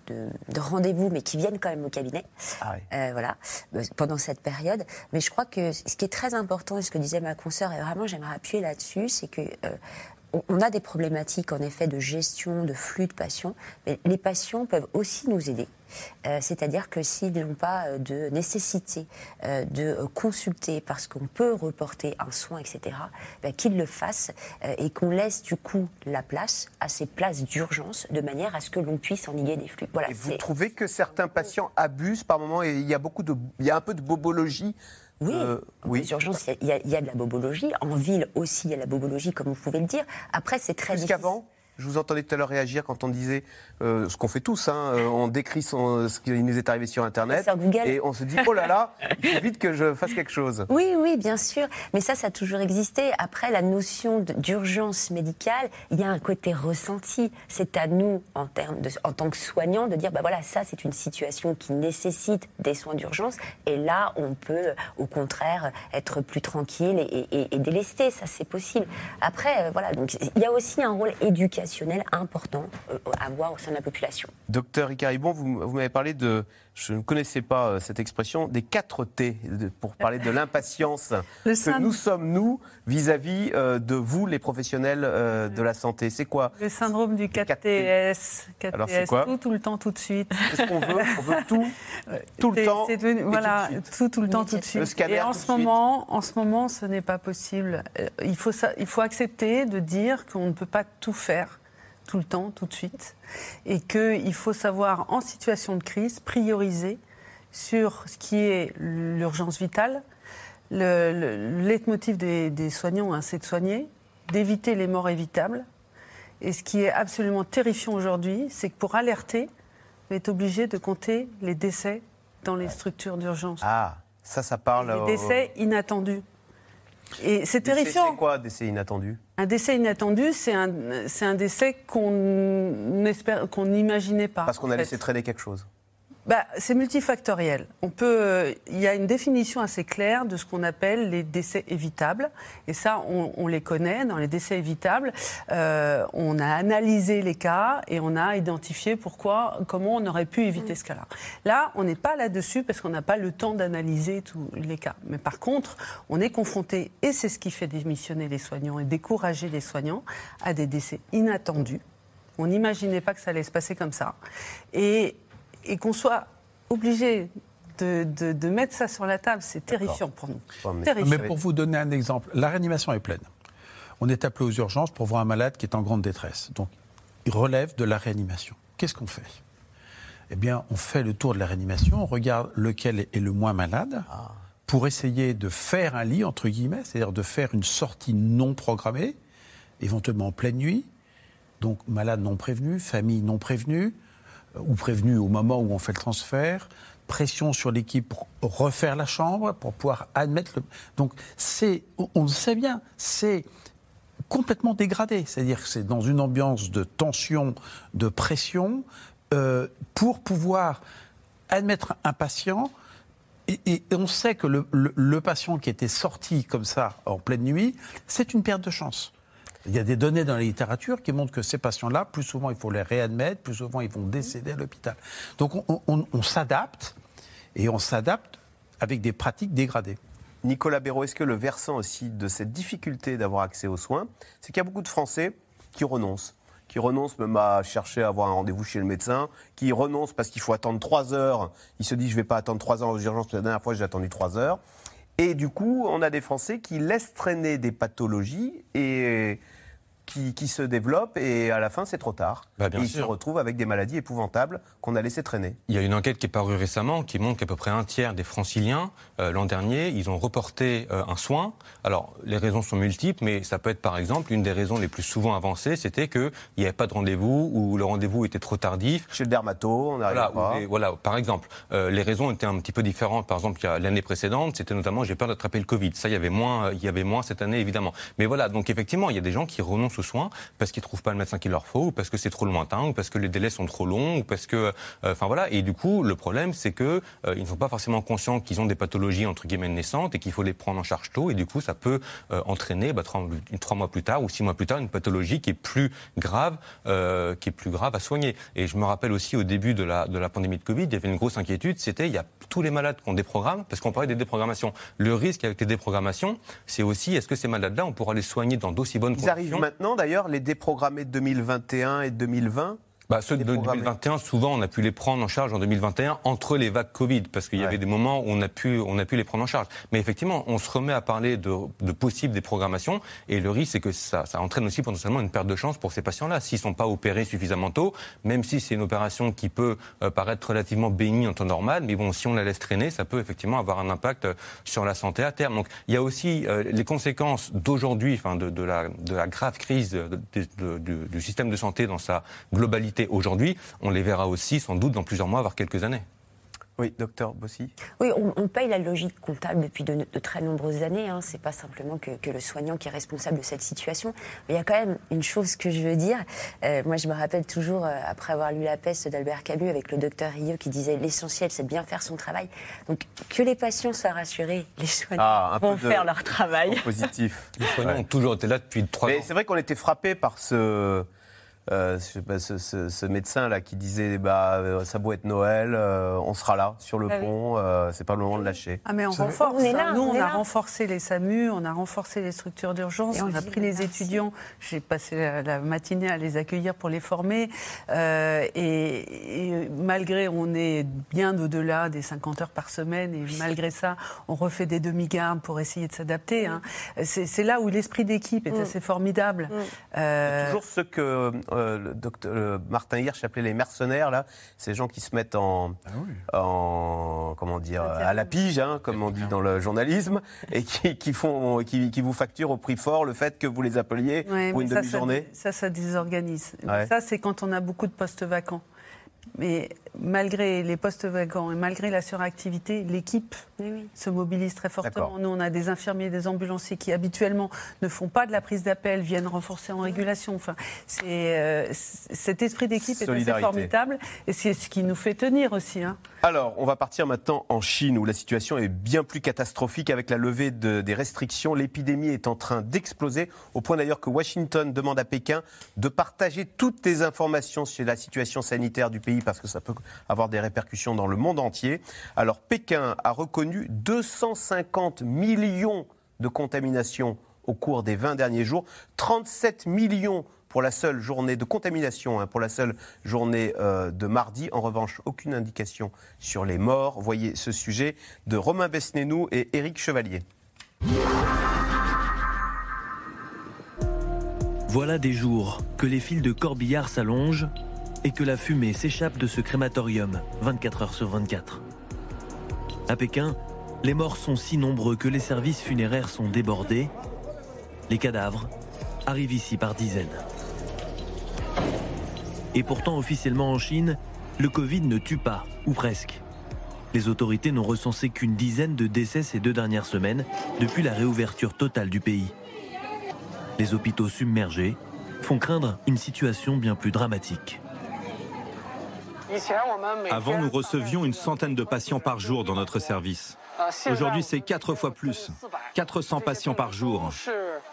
de- de rendez-vous, mais qui viennent quand même au cabinet. Ah oui. Euh, voilà, euh, pendant cette période. Mais je crois que ce qui est très important, et ce que disait ma consoeur, et vraiment j'aimerais appuyer là-dessus, c'est que euh, on a des problématiques en effet de gestion, de flux de patients, mais les patients peuvent aussi nous aider. Euh, C'est-à-dire que s'ils n'ont pas euh, de nécessité euh, de consulter parce qu'on peut reporter un soin, etc., ben, qu'ils le fassent euh, et qu'on laisse du coup la place à ces places d'urgence de manière à ce que l'on puisse endiguer des flux. Voilà, Et vous trouvez que certains patients abusent par moment et il y a beaucoup de, il y a un peu de bobologie. Oui, euh, oui. les urgences, il y a- y, y de la bobologie. En ville aussi, il y a de la bobologie, comme vous pouvez le dire. Après, c'est très Plus difficile. qu'avant. Je vous entendais tout à l'heure réagir quand on disait euh, ce qu'on fait tous, hein, euh, on décrit son- ce qui nous est arrivé sur Internet Sur et on se dit oh là là, il faut vite que je fasse quelque chose. Oui, oui, bien sûr. Mais ça, ça a toujours existé. Après, la notion d'urgence médicale, il y a un côté ressenti. C'est à nous, en, termes de- en tant que soignants, de dire, bah voilà, ça, c'est une situation qui nécessite des soins d'urgence. Et là, on peut, au contraire, être plus tranquille et, et- et délester. Ça, c'est possible. Après, euh, voilà. Donc, il y a aussi un rôle éducatif important euh, à voir au sein de la population. Docteur Icaribon, vous, vous m'avez parlé de, je ne connaissais pas euh, cette expression, des 4 T, pour parler de l'impatience que nous sommes, nous, vis-à-vis euh, de vous, les professionnels euh, de la santé. C'est quoi Le syndrome du 4TS, 4TS, Alors, c'est quoi tout, tout le temps, tout de suite. Qu'est-ce qu'on veut On veut tout, tout le temps. c'est devenu- et voilà, tout de suite. tout, tout le temps, tout de suite. Le scanner, et en tout ce suite. moment, en ce moment, ce n'est pas possible. Il faut, ça, il faut accepter de dire qu'on ne peut pas tout faire tout le temps, tout de suite, et qu'il faut savoir, en situation de crise, prioriser sur ce qui est l'urgence vitale. Le, le- le leitmotiv des, des soignants, hein, c'est de soigner, d'éviter les morts évitables. Et ce qui est absolument terrifiant aujourd'hui, c'est que pour alerter, vous êtes obligé de compter les décès dans les structures d'urgence. Ah, ça, ça parle. les décès inattendus. Et c'est terrifiant. C'est quoi, décès inattendu Un décès inattendu, c'est un, décès qu'on n'imaginait pas. Parce qu'on a fait. laissé traîner quelque chose. Bah, c'est multifactoriel. On peut, il y a une définition assez claire de ce qu'on appelle les décès évitables. Et ça, on, on les connaît. Dans les décès évitables, euh, on a analysé les cas et on a identifié pourquoi, comment on aurait pu éviter ce cas-là. Là, on n'est pas là-dessus parce qu'on n'a pas le temps d'analyser tous les cas. Mais par contre, on est confronté, et c'est ce qui fait démissionner les soignants et décourager les soignants, à des décès inattendus. On n'imaginait pas que ça allait se passer comme ça. Et et qu'on soit obligé de, de- de mettre ça sur la table, c'est terrifiant pour nous. Terrifiant. Mais pour vous donner un exemple, la réanimation est pleine. On est appelé aux urgences pour voir un malade qui est en grande détresse. Donc, il relève de la réanimation. Qu'est-ce qu'on fait? Eh bien, on fait le tour de la réanimation, on regarde lequel est le moins malade pour essayer de faire un lit, entre guillemets, c'est-à-dire de faire une sortie non programmée, éventuellement en pleine nuit. Donc, malade non prévenu, famille non prévenue, euh, ou prévenu au moment où on fait le transfert, pression sur l'équipe pour refaire la chambre, pour pouvoir admettre le. Donc, c'est, on- le sait bien, c'est complètement dégradé. C'est-à-dire que c'est dans une ambiance de tension, de pression, euh, pour pouvoir admettre un patient. Et, on sait que le, le- le patient qui était sorti comme ça en pleine nuit, c'est une perte de chance. Il y a des données dans la littérature qui montrent que ces patients-là, plus souvent, il faut les réadmettre, plus souvent, ils vont décéder à l'hôpital. Donc, on, s'adapte, et on s'adapte avec des pratiques dégradées. Nicolas Béraud, est-ce que le versant aussi de cette difficulté d'avoir accès aux soins, c'est qu'il y a beaucoup de Français qui renoncent qui renoncent même à chercher à avoir un rendez-vous chez le médecin, qui renoncent parce qu'il faut attendre trois heures. Ils se disent, je ne vais pas attendre trois heures aux urgences, la dernière fois j'ai attendu trois heures. Et du coup, on a des Français qui laissent traîner des pathologies et qui, qui se développent et à la fin, c'est trop tard. Bah, bien et ils sûr. se retrouvent avec des maladies épouvantables qu'on a laissé traîner. Il y a une enquête qui est parue récemment qui montre qu'à peu près un tiers des franciliens, euh, l'an dernier, ils ont reporté euh, un soin. Alors, les raisons sont multiples, mais ça peut être par exemple, une des raisons les plus souvent avancées, c'était qu'il n'y avait pas de rendez-vous ou le rendez-vous était trop tardif. Chez le dermato, on n'arrive voilà, pas. des- voilà, par exemple, euh, les raisons étaient un petit peu différentes. Par exemple, l'année précédente, c'était notamment j'ai peur d'attraper le Covid. Ça, il y avait moins, il y avait moins cette année évidemment. Mais voilà, donc effectivement, il y a des gens qui renoncent aux soins parce qu'ils trouvent pas le médecin qu'il leur faut, ou parce que c'est trop lointain, ou parce que les délais sont trop longs, ou parce que, euh, enfin voilà. Et du coup, le problème, c'est que euh, ils ne sont pas forcément conscients qu'ils ont des pathologies entre guillemets naissantes et qu'il faut les prendre en charge tôt. Et du coup, ça peut euh, entraîner bah, trois, trois mois plus tard ou six mois plus tard une pathologie qui est plus grave, euh, qui est plus grave à soigner. Et je me rappelle aussi au début de la, de la pandémie de Covid, il y avait une grosse inquiétude, c'était il y a tous les malades qu'on déprogramme, parce qu'on parlait des déprogrammations. Le risque avec les déprogrammations, c'est aussi est-ce que ces malades-là, on pourra les soigner dans d'aussi bonnes Ils conditions d'ailleurs, les déprogrammés de 2021 et 2020. Bah, ceux de Déprogrammés. 2021, souvent, on a pu les prendre en charge en 2021 entre les vagues Covid, parce qu'il y Ouais. avait des moments où on a pu, on a pu les prendre en charge. Mais effectivement, on se remet à parler de, de possibles déprogrammations, et le risque, c'est que ça, ça entraîne aussi potentiellement une perte de chance pour ces patients-là. S'ils sont pas opérés suffisamment tôt, même si c'est une opération qui peut euh, paraître relativement bénigne en temps normal, mais bon, si on la laisse traîner, ça peut effectivement avoir un impact euh, sur la santé à terme. Donc, il y a aussi euh, les conséquences d'aujourd'hui, enfin, de, de la, de la grave crise de- de- du système de santé dans sa globalité aujourd'hui. On les verra aussi sans doute dans plusieurs mois, voire quelques années. Oui, docteur Bossy. Oui, on, on paye la logique comptable depuis de, de très nombreuses années. Hein. C'est pas simplement que, que le soignant qui est responsable de cette situation. Mais il y a quand même une chose que je veux dire. Euh, moi, je me rappelle toujours, euh, après avoir lu La peste d'Albert Camus avec le docteur Rieu qui disait l'essentiel, c'est de bien faire son travail. Donc, que les patients soient rassurés, les soignants Ah, vont faire leur travail. Positif. Les soignants ont toujours été là depuis trois Mais ans. c'est vrai qu'on était frappé par ce, euh, ce, ce- ce médecin là qui disait bah euh, ça beau être Noël, euh, on sera là sur le Ah oui. pont, euh, c'est pas le moment de lâcher. Ah mais on Vous savez- renforce. On est là, Nous, on on, est a là. renforcé les SAMU, on a renforcé les structures d'urgence, on on a pris les merci. étudiants. J'ai passé la, la matinée à les accueillir pour les former. Euh, et, et malgré, on est bien au-delà des 50 heures par semaine, et malgré ça, on refait des demi-gardes pour essayer de s'adapter. hein. C'est là où l'esprit d'équipe est Mm. assez formidable. Euh, Toujours ceux que euh, le docteur euh, Martin Hirsch appelait les mercenaires là, ces gens qui se mettent en, en comment dire à la pige, hein, comme on dit dans le journalisme, et qui, qui font qui, qui vous facturent au prix fort le fait que vous les appeliez Ouais, pour une ça, demi-journée. Ça, ça, ça désorganise. Ouais. Ça, c'est quand on a beaucoup de postes vacants. Mais malgré les postes vacants et malgré la suractivité, l'équipe Oui, se mobilise très fortement. Nous, on a des infirmiers, des ambulanciers qui habituellement ne font pas de la prise d'appel, viennent renforcer en régulation. Enfin, c'est euh, cet esprit d'équipe est assez formidable et c'est ce qui nous fait tenir aussi. hein. Alors, on va partir maintenant en Chine où la situation est bien plus catastrophique avec la levée de- des restrictions. L'épidémie est en train d'exploser au point d'ailleurs que Washington demande à Pékin de partager toutes les informations sur la situation sanitaire du pays parce que ça peut avoir des répercussions dans le monde entier. Alors, Pékin a reconnu 250 millions de contaminations au cours des 20 derniers jours, 37 millions pour la seule journée de contamination, hein, pour la seule journée euh, de mardi. En revanche, aucune indication sur les morts. Voyez ce sujet de Romain Besnénou et Éric Chevalier. Voilà des jours que les fils de corbillard s'allongent et que la fumée s'échappe de ce crématorium 24 heures sur 24. À Pékin, les morts sont si nombreux que les services funéraires sont débordés. Les cadavres arrivent ici par dizaines. Et pourtant, officiellement en Chine, le Covid ne tue pas, ou presque. Les autorités n'ont recensé qu'une dizaine de décès ces deux dernières semaines depuis la réouverture totale du pays. Les hôpitaux submergés font craindre une situation bien plus dramatique. Avant, nous recevions une centaine de patients par jour dans notre service. Aujourd'hui, c'est quatre fois plus. 400 patients par jour.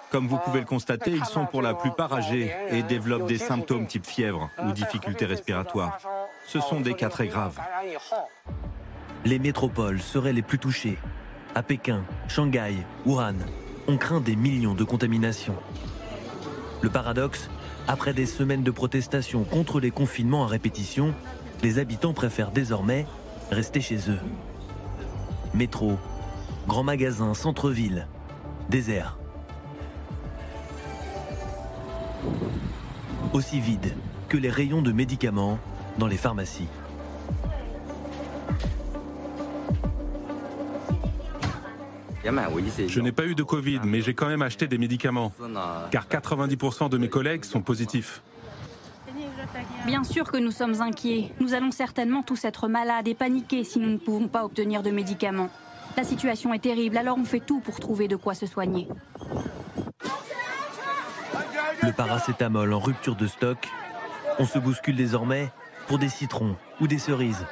Comme vous pouvez le constater, ils sont pour la plupart âgés et développent des symptômes type fièvre ou difficultés respiratoires. Ce sont des cas très graves. Les métropoles seraient les plus touchées. À Pékin, Shanghai, Wuhan, on craint des millions de contaminations. Le paradoxe, après des semaines de protestations contre les confinements à répétition, les habitants préfèrent désormais rester chez eux. Métro, grands magasins, centre-ville, désert. Aussi vide que les rayons de médicaments dans les pharmacies. Je n'ai pas eu de Covid, mais j'ai quand même acheté des médicaments, car 90% de mes collègues sont positifs. Bien sûr que nous sommes inquiets. Nous allons certainement tous être malades et paniquer si nous ne pouvons pas obtenir de médicaments. La situation est terrible, alors on fait tout pour trouver de quoi se soigner. Le paracétamol en rupture de stock, on se bouscule désormais pour des citrons ou des cerises.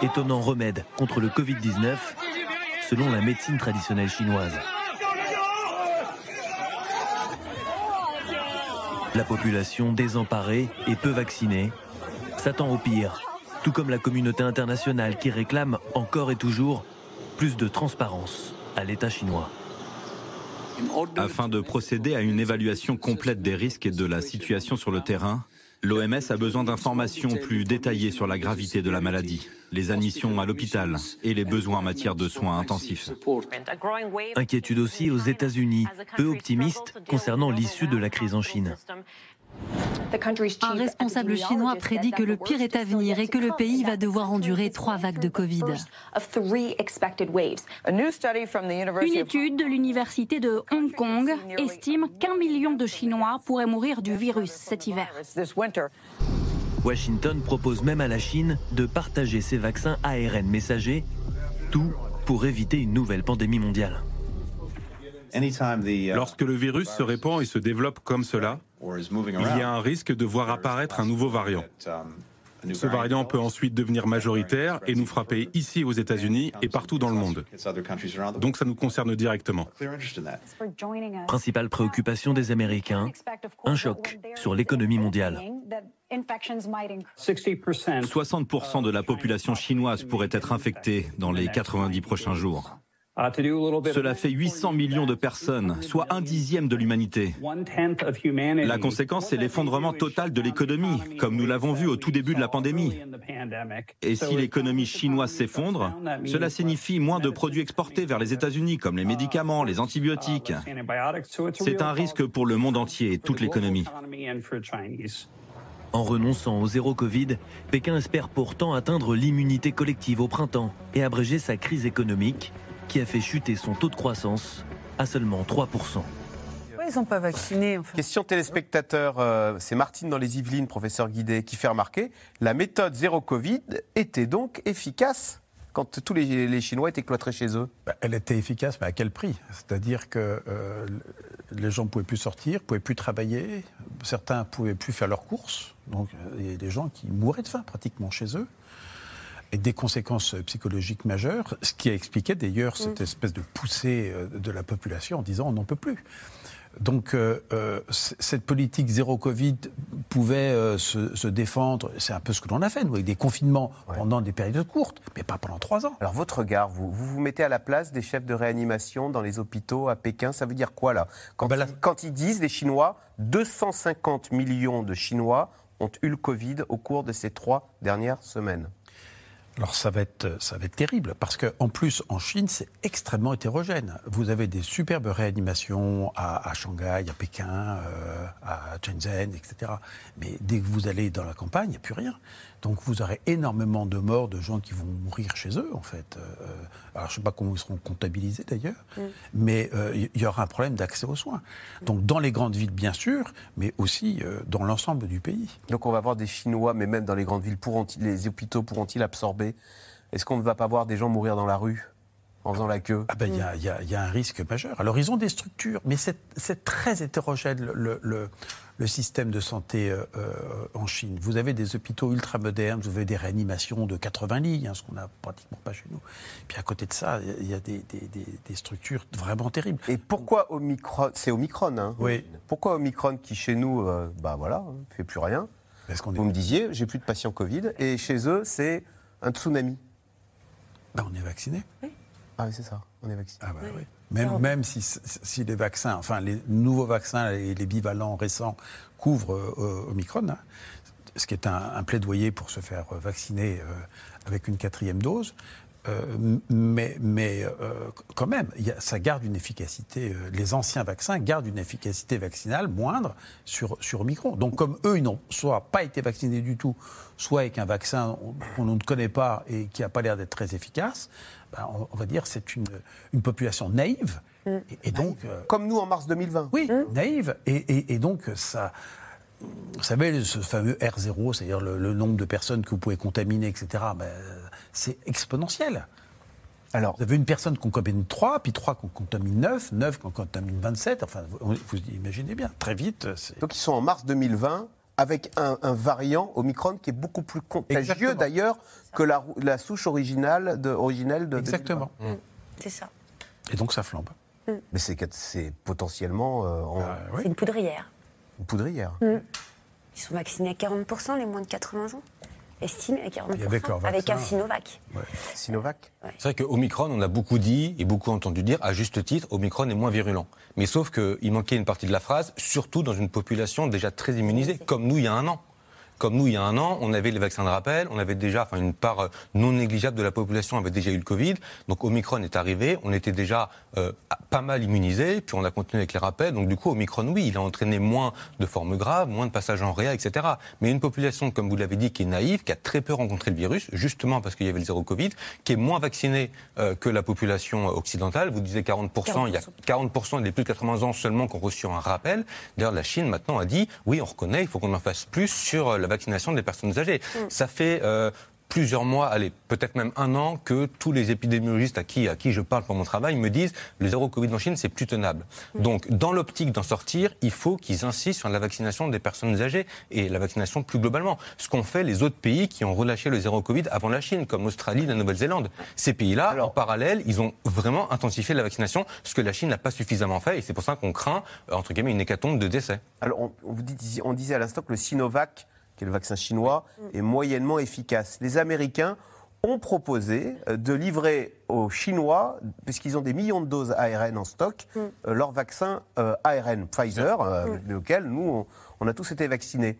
Étonnant remède contre le Covid-19, selon la médecine traditionnelle chinoise. La population désemparée et peu vaccinée s'attend au pire, tout comme la communauté internationale qui réclame encore et toujours plus de transparence à l'État chinois. Afin de procéder à une évaluation complète des risques et de la situation sur le terrain, l'OMS a besoin d'informations plus détaillées sur la gravité de la maladie, les admissions à l'hôpital et les besoins en matière de soins intensifs. Inquiétude aussi aux États-Unis, peu optimistes concernant l'issue de la crise en Chine. Un responsable chinois prédit que le pire est à venir et que le pays va devoir endurer trois vagues de Covid. Une étude de l'université de Hong Kong estime qu'un million de Chinois pourraient mourir du virus cet hiver. Washington propose même à la Chine de partager ses vaccins ARN messagers, tout pour éviter une nouvelle pandémie mondiale. Lorsque le virus se répand et se développe comme cela, il y a un risque de voir apparaître un nouveau variant. Ce variant peut ensuite devenir majoritaire et nous frapper ici aux États-Unis et partout dans le monde. Donc ça nous concerne directement. Principale préoccupation des Américains, un choc sur l'économie mondiale. 60% de la population chinoise pourrait être infectée dans les 90 prochains jours. Cela fait 800 millions de personnes, soit un dixième de l'humanité. La conséquence, c'est l'effondrement total de l'économie, comme nous l'avons vu au tout début de la pandémie. Et si l'économie chinoise s'effondre, cela signifie moins de produits exportés vers les États-Unis, comme les médicaments, les antibiotiques. C'est un risque pour le monde entier et toute l'économie. En renonçant au zéro Covid, Pékin espère pourtant atteindre l'immunité collective au printemps et abréger sa crise économique qui a fait chuter son taux de croissance à seulement 3%. Pourquoi ils n'ont pas vacciné en fait Question téléspectateur, euh, c'est Martine dans les Yvelines, professeur Guidet, qui fait remarquer la méthode zéro Covid était donc efficace quand tous les, les Chinois étaient cloîtrés chez eux Bah, Elle était efficace, mais à quel prix? C'est-à-dire que euh, les gens ne pouvaient plus sortir, ne pouvaient plus travailler, certains ne pouvaient plus faire leurs courses. Donc euh, il y a des gens qui mouraient de faim pratiquement chez eux. Et des conséquences psychologiques majeures, ce qui a expliqué d'ailleurs cette espèce de poussée euh, de la population en disant on n'en peut plus. Donc euh, euh, cette politique zéro Covid pouvait euh, se, se défendre, c'est un peu ce que l'on a fait, nous, avec des confinements pendant des périodes courtes, mais pas pendant trois ans. Alors votre regard, vous, vous vous mettez à la place des chefs de réanimation dans les hôpitaux à Pékin, ça veut dire quoi là? Quand, Ben là- ils, quand ils disent, les Chinois, 250 millions de Chinois ont eu le Covid au cours de ces trois dernières semaines Alors ça va être, ça va être terrible parce qu'en plus en Chine c'est extrêmement hétérogène. Vous avez des superbes réanimations à, à Shanghai, à Pékin, euh, à Shenzhen, etc. Mais dès que vous allez dans la campagne, il n'y a plus rien. Donc vous aurez énormément de morts, de gens qui vont mourir chez eux en fait. Euh, alors je ne sais pas comment ils seront comptabilisés d'ailleurs, mais euh, il y aura un problème d'accès aux soins. Donc dans les grandes villes bien sûr, mais aussi euh, dans l'ensemble du pays. Donc on va voir des Chinois, mais même dans les grandes villes, pourront les hôpitaux pourront-ils absorber? Est-ce qu'on ne va pas voir des gens mourir dans la rue en faisant la queue? Ah ben, il y y, a- il y a un risque majeur. Alors, ils ont des structures, mais c'est c'est très hétérogène, le, le- le- le système de santé euh, euh, en Chine. Vous avez des hôpitaux ultra-modernes, vous avez des réanimations de 80 lits, hein, ce qu'on n'a pratiquement pas chez nous. Puis à côté de ça, il y a- des, des- des- des structures vraiment terribles. Et pourquoi Omicron C'est Omicron, hein Oui. Pourquoi Omicron qui chez nous, euh, bah voilà, ne fait plus rien Parce qu'on est, Vous me disiez, j'ai plus de patients Covid, et chez eux, c'est un tsunami. ben, on est vacciné. Ah oui, c'est ça, on est vacciné. Ah bah oui. Même, même si, si les vaccins, enfin les nouveaux vaccins et les bivalents récents couvrent euh, Omicron, hein, ce qui est un, un plaidoyer pour se faire vacciner euh, avec une quatrième dose, euh, mais, mais euh, quand même, y a- ça garde une efficacité, euh, les anciens vaccins gardent une efficacité vaccinale moindre sur, sur Omicron. Donc comme eux, ils n'ont soit pas été vaccinés du tout, soit avec un vaccin qu'on ne connaît pas et qui n'a pas l'air d'être très efficace, ben, on, on va dire c'est une, une population naïve. Et, et donc, euh, Comme nous en mars 2020. oui, naïve. Et, et- et donc, ça. Vous savez, ce fameux R0, c'est-à-dire le, le nombre de personnes que vous pouvez contaminer, etc., ben, c'est exponentiel. Alors, Vous avez une personne qu'on contamine 3, puis 3 qu'on contamine 9, 9 qu'on contamine 27. Enfin, vous, vous imaginez bien, très vite. c'est- donc ils sont en mars 2020 avec un, un variant Omicron qui est beaucoup plus contagieux d'ailleurs que la, la souche originale de, originelle de Exactement. 2020. C'est ça. Et donc, ça flambe. Mais c'est potentiellement euh, en Ah, oui. C'est une poudrière. une poudrière. Ils sont vaccinés à 40%, les moins de 80 ans. Estimés à 40%. Et avec un. Sinovac. Sinovac C'est vrai que Omicron, on a beaucoup dit et beaucoup entendu dire, à juste titre, Omicron est moins virulent. Mais sauf qu'il manquait une partie de la phrase, surtout dans une population déjà très immunisée, comme nous il y a un an. Comme nous, il y a un an, on avait les vaccins de rappel, on avait déjà, enfin, une part euh, non négligeable de la population avait déjà eu le Covid. Donc Omicron est arrivé, on était déjà euh, pas mal immunisés, puis on a continué avec les rappels. Donc du coup, Omicron, oui, il a entraîné moins de formes graves, moins de passages en réa, etc. Mais une population, comme vous l'avez dit, qui est naïve, qui a très peu rencontré le virus, justement parce qu'il y avait le zéro Covid, qui est moins vaccinée euh, que la population occidentale. Vous disiez 40%, il y a 40% des plus de 80 ans seulement qui ont reçu un rappel. D'ailleurs, la Chine maintenant a dit, oui, on reconnaît, il faut qu'on en fasse plus sur la vaccination des personnes âgées. Ça fait... euh, plusieurs mois, allez, peut-être même un an, que tous les épidémiologistes à qui, à qui je parle pour mon travail me disent le zéro Covid en Chine, c'est plus tenable. Donc, dans l'optique d'en sortir, il faut qu'ils insistent sur la vaccination des personnes âgées et la vaccination plus globalement. Ce qu'ont fait les autres pays qui ont relâché le zéro Covid avant la Chine, comme l'Australie, la Nouvelle-Zélande. Ces pays-là, en parallèle, ils ont vraiment intensifié la vaccination, ce que la Chine n'a pas suffisamment fait, et c'est pour ça qu'on craint, euh, entre guillemets, une hécatombe de décès. Alors, on, vous dit- on disait à l'instant que le Sinovac, qui est le vaccin chinois, est moyennement efficace. Les Américains ont proposé euh, de livrer aux Chinois, puisqu'ils ont des millions de doses ARN en stock, euh, leur vaccin euh, ARN Pfizer, euh, avec lequel nous, on, on a tous été vaccinés.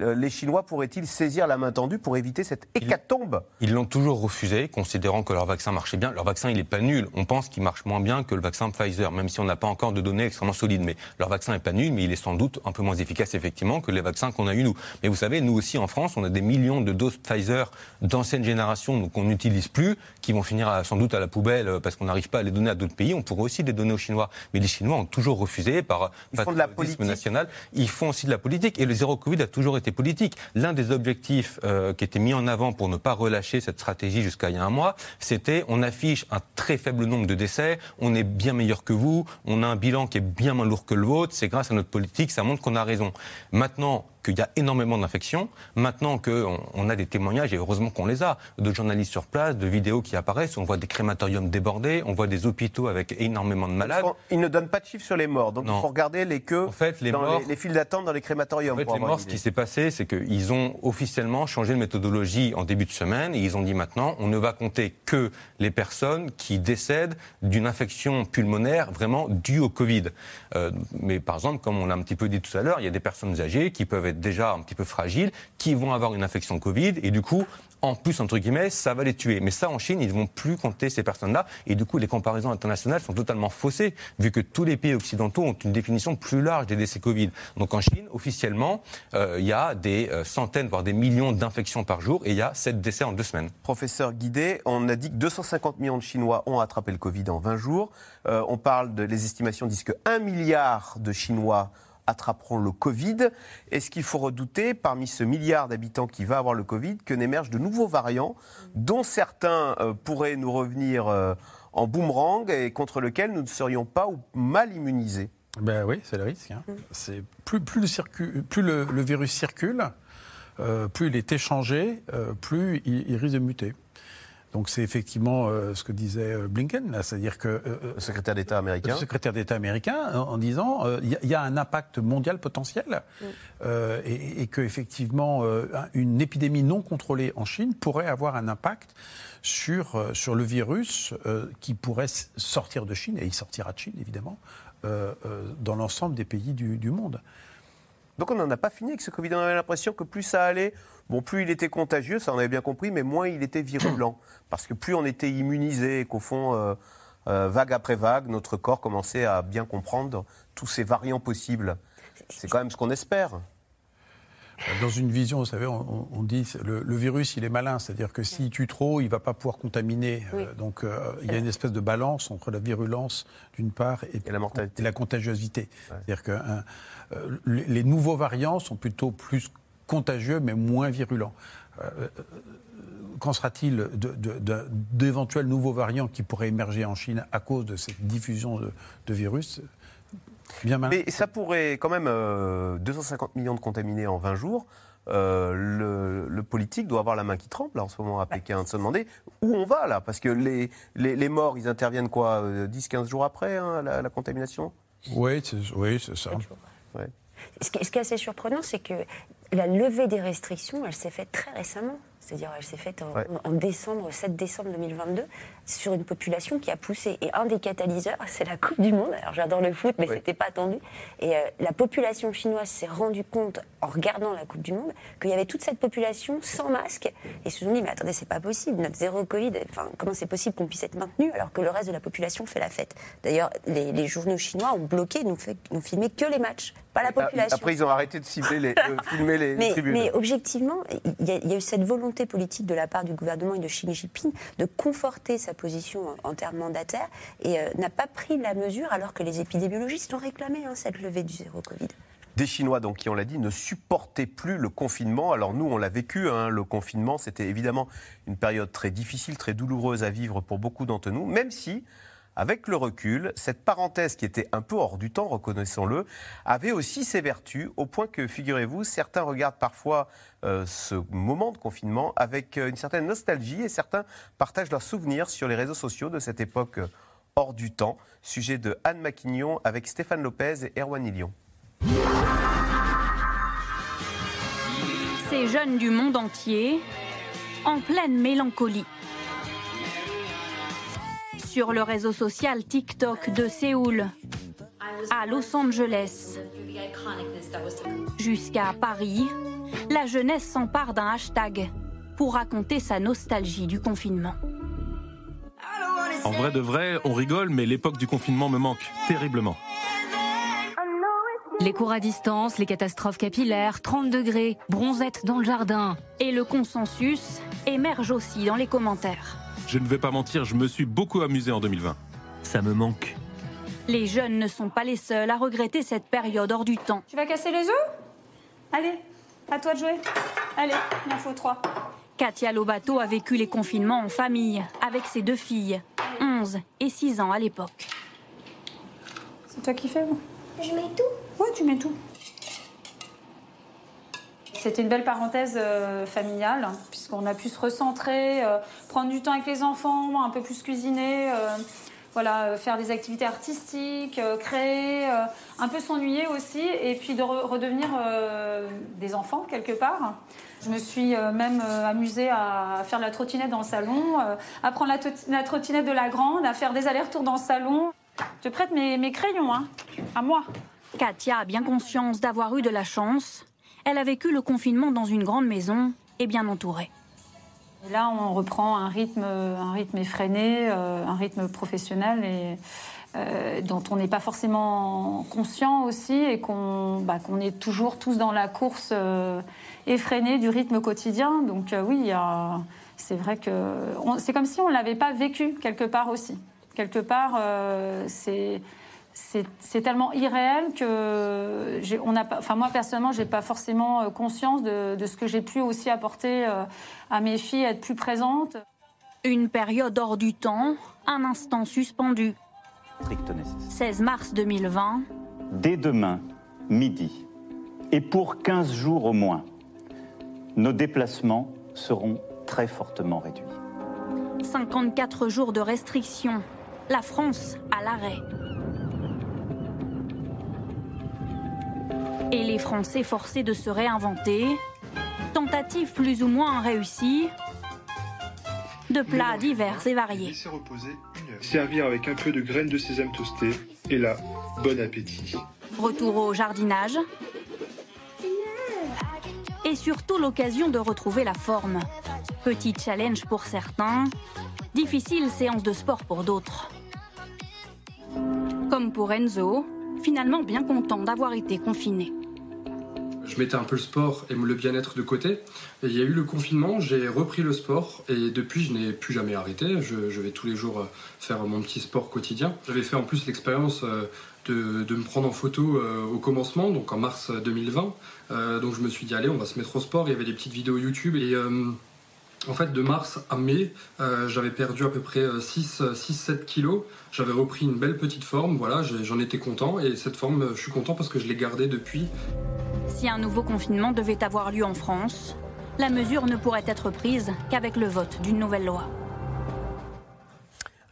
Euh, Les Chinois pourraient-ils saisir la main tendue pour éviter cette hécatombe? Ils l'ont toujours refusé, considérant que leur vaccin marchait bien. Leur vaccin, il n'est pas nul. On pense qu'il marche moins bien que le vaccin Pfizer, même si on n'a pas encore de données extrêmement solides. Mais leur vaccin n'est pas nul, mais il est sans doute un peu moins efficace, effectivement, que les vaccins qu'on a eu nous. Mais vous savez, nous aussi, en France, on a des millions de doses Pfizer d'ancienne génération, donc qu'on n'utilise plus, qui vont finir à- sans doute à la poubelle euh, parce qu'on n'arrive pas à les donner à d'autres pays. On pourrait aussi les donner aux Chinois. Mais les Chinois ont toujours refusé par Ils font de la politique. national. Ils font aussi de la politique. Et le zéro Covid a toujours été politique. L'un des objectifs euh, qui était mis en avant pour ne pas relâcher cette stratégie jusqu'à il y a un mois, c'était on affiche un très faible nombre de décès, on est bien meilleur que vous, on a un bilan qui est bien moins lourd que le vôtre, c'est grâce à notre politique, ça montre qu'on a raison. Maintenant qu'il y a énormément d'infections, maintenant qu'on on a des témoignages, et heureusement qu'on les a, de journalistes sur place, de vidéos qui apparaissent, on voit des crématoriums débordés, on voit des hôpitaux avec énormément de malades. Ils ne donnent pas de chiffres sur les morts, donc il faut regarder les queues les dans morts- les, les files d'attente dans les crématoriums. En fait, les morts, ce qui s'est passé, c'est qu'ils ont officiellement changé de méthodologie en début de semaine et ils ont dit maintenant, on ne va compter que les personnes qui décèdent d'une infection pulmonaire vraiment due au Covid. Euh, mais par exemple, comme on l'a un petit peu dit tout à l'heure, il y a des personnes âgées qui peuvent être déjà un petit peu fragiles, qui vont avoir une infection Covid et du coup, en plus, entre guillemets, ça va les tuer. Mais ça, en Chine, ils ne vont plus compter ces personnes-là. Et du coup, les comparaisons internationales sont totalement faussées, vu que tous les pays occidentaux ont une définition plus large des décès Covid. Donc en Chine, officiellement, euh, il y a des euh, centaines, voire des millions d'infections par jour, et il y a 7 décès en deux semaines. Professeur Guidé, on a dit que 250 millions de Chinois ont attrapé le Covid en 20 jours. Euh, on parle de, les estimations disent que 1 milliard de Chinois attraperont le Covid. Est-ce qu'il faut redouter, parmi ce milliard d'habitants qui va avoir le Covid, que n'émergent de nouveaux variants, dont certains euh, pourraient nous revenir euh, en boomerang et contre lesquels nous ne serions pas ou mal immunisés? Ben oui, c'est le risque. hein. C'est plus, le, virus circule, euh, plus il est échangé, plus il risque de muter. Donc c'est effectivement euh, ce que disait euh, Blinken, là, c'est-à-dire que euh, le secrétaire d'État américain, le secrétaire d'État américain, en, en disant euh, il y, a- il y a un impact mondial potentiel euh, et, et que effectivement euh, un- une épidémie non contrôlée en Chine pourrait avoir un impact sur euh, sur le virus euh, qui pourrait sortir de Chine et il sortira de Chine évidemment euh, euh, dans l'ensemble des pays du, du monde. Donc on n'en a pas fini avec ce Covid. On avait l'impression que plus ça allait, bon, plus il était contagieux, ça on avait bien compris, mais moins il était virulent. Parce que plus on était immunisé, et qu'au fond, euh, euh, vague après vague, notre corps commençait à bien comprendre tous ces variants possibles. C'est quand même ce qu'on espère. Dans une vision, vous savez, on, dit le, le virus, il est malin, c'est-à-dire que s'il tue trop, il va pas pouvoir contaminer. Euh, donc euh, il y a une espèce de balance entre la virulence d'une part et, la, contagiosité. C'est-à-dire que euh, les, les nouveaux variants sont plutôt plus contagieux mais moins virulents. Euh, euh, Qu'en sera-t-il d'éventuels nouveaux variants qui pourraient émerger en Chine à cause de cette diffusion de, de virus? Bien malin. Mais ça pourrait quand même, euh, 250 millions de contaminés en 20 jours. euh, le, le politique doit avoir la main qui tremble là, en ce moment à Pékin, de se demander où on va là. Parce que les, les, les morts, ils interviennent quoi 10-15 jours après hein, la, la contamination? Oui, c'est oui, c'est ça. Ouais. Ce qui, ce qui est assez surprenant, c'est que la levée des restrictions, elle s'est faite très récemment. C'est-à-dire, elle s'est faite en, Ouais. en décembre, 7 décembre 2022, sur une population qui a poussé. Et un des catalyseurs, c'est la Coupe du Monde. Alors, j'adore le foot, mais c'était pas attendu. Et euh, la population chinoise s'est rendue compte, en regardant la Coupe du Monde, qu'il y avait toute cette population sans masque. Et ils se sont dit, mais attendez, c'est pas possible, notre zéro Covid, enfin, comment c'est possible qu'on puisse être maintenu alors que le reste de la population fait la fête? D'ailleurs, les, les journaux chinois ont bloqué, n'ont filmé que les matchs, pas la population. Après, ils ont arrêté de cibler les, filmer les, les Mais, tribunes. mais objectivement, il y, a, il y a eu cette volonté politique de la part du gouvernement et de Xi Jinping de conforter sa position en, termes mandataires et euh, n'a pas pris la mesure alors que les épidémiologistes ont réclamé hein, cette levée du zéro Covid. Des Chinois, donc, qui, on l'a dit, ne supportaient plus le confinement. Alors nous, on l'a vécu, hein, le confinement, c'était évidemment une période très difficile, très douloureuse à vivre pour beaucoup d'entre nous, même si avec le recul, cette parenthèse qui était un peu hors du temps, reconnaissons-le, avait aussi ses vertus, au point que, figurez-vous, certains regardent parfois euh, ce moment de confinement avec euh, une certaine nostalgie et certains partagent leurs souvenirs sur les réseaux sociaux de cette époque euh, hors du temps. Sujet de Anne Maquignon avec Stéphane Lopez et Erwan Ilion. Ces jeunes du monde entier, en pleine mélancolie sur le réseau social TikTok de Séoul à Los Angeles jusqu'à Paris, la jeunesse s'empare d'un hashtag pour raconter sa nostalgie du confinement. En vrai de vrai, on rigole, mais l'époque du confinement me manque terriblement. Les cours à distance, les catastrophes capillaires, 30 degrés, bronzette dans le jardin. Et le consensus émerge aussi dans les commentaires. Je ne vais pas mentir, je me suis beaucoup amusé en 2020. Ça me manque. Les jeunes ne sont pas les seuls à regretter cette période hors du temps. Tu vas casser les œufs Allez, à toi de jouer. Allez, il en faut trois. Katia Lobato a vécu les confinements en famille avec ses deux filles, 11 et 6 ans à l'époque. C'est toi qui fais Je mets tout Ouais, tu mets tout. C'était une belle parenthèse euh, familiale, puisqu'on a pu se recentrer, euh, prendre du temps avec les enfants, un peu plus cuisiner, euh, voilà, faire des activités artistiques, créer, un peu s'ennuyer aussi, et puis de redevenir des enfants quelque part. Je me suis même amusée à faire la trottinette dans le salon, à prendre la, trottinette de la grande, à faire des allers-retours dans le salon. Je prête mes, mes crayons, hein, à moi. Katia a bien conscience d'avoir eu de la chance elle a vécu le confinement dans une grande maison et bien entourée. là, on reprend un rythme, un rythme effréné, euh, un rythme professionnel et euh, dont on n'est pas forcément conscient aussi et qu'on bah, est toujours tous dans la course euh, effrénée du rythme quotidien. Donc oui, c'est vrai que c'est comme si on ne l'avait pas vécu quelque part aussi. Quelque part, c'est c'est tellement irréel que on a pas, enfin moi personnellement, j'ai pas forcément euh, conscience de, ce que j'ai pu aussi apporter euh, à mes filles, être plus présente. Une période hors du temps, un instant suspendu. 16 mars 2020. Dès demain, midi, et pour 15 jours au moins, nos déplacements seront très fortement réduits. 54 jours de restrictions. La France à l'arrêt. Et les Français forcés de se réinventer. Tentative plus ou moins réussie de plats divers et variés. Servir avec un peu de graines de sésame toastées et là, bon appétit. Retour au jardinage. Et surtout l'occasion de retrouver la forme. Petit challenge pour certains, difficile séance de sport pour d'autres. Comme pour Enzo, finalement bien content d'avoir été confiné. Je mettais un peu le sport et le bien-être de côté. Il y a eu le confinement, j'ai repris le sport et depuis je n'ai plus jamais arrêté. Je, vais tous les jours euh, faire mon petit sport quotidien. J'avais fait en plus l'expérience euh, de, me prendre en photo euh, au commencement, donc en mars 2020. donc je me suis dit allez on va se mettre au sport. Il y avait des petites vidéos YouTube et en fait, de mars à mai, euh, j'avais perdu à peu près 6-7 euh, kilos. J'avais repris une belle petite forme, voilà, j'en étais content. Et cette forme, je suis content parce que je l'ai gardée depuis. Si un nouveau confinement devait avoir lieu en France, la mesure ne pourrait être prise qu'avec le vote d'une nouvelle loi.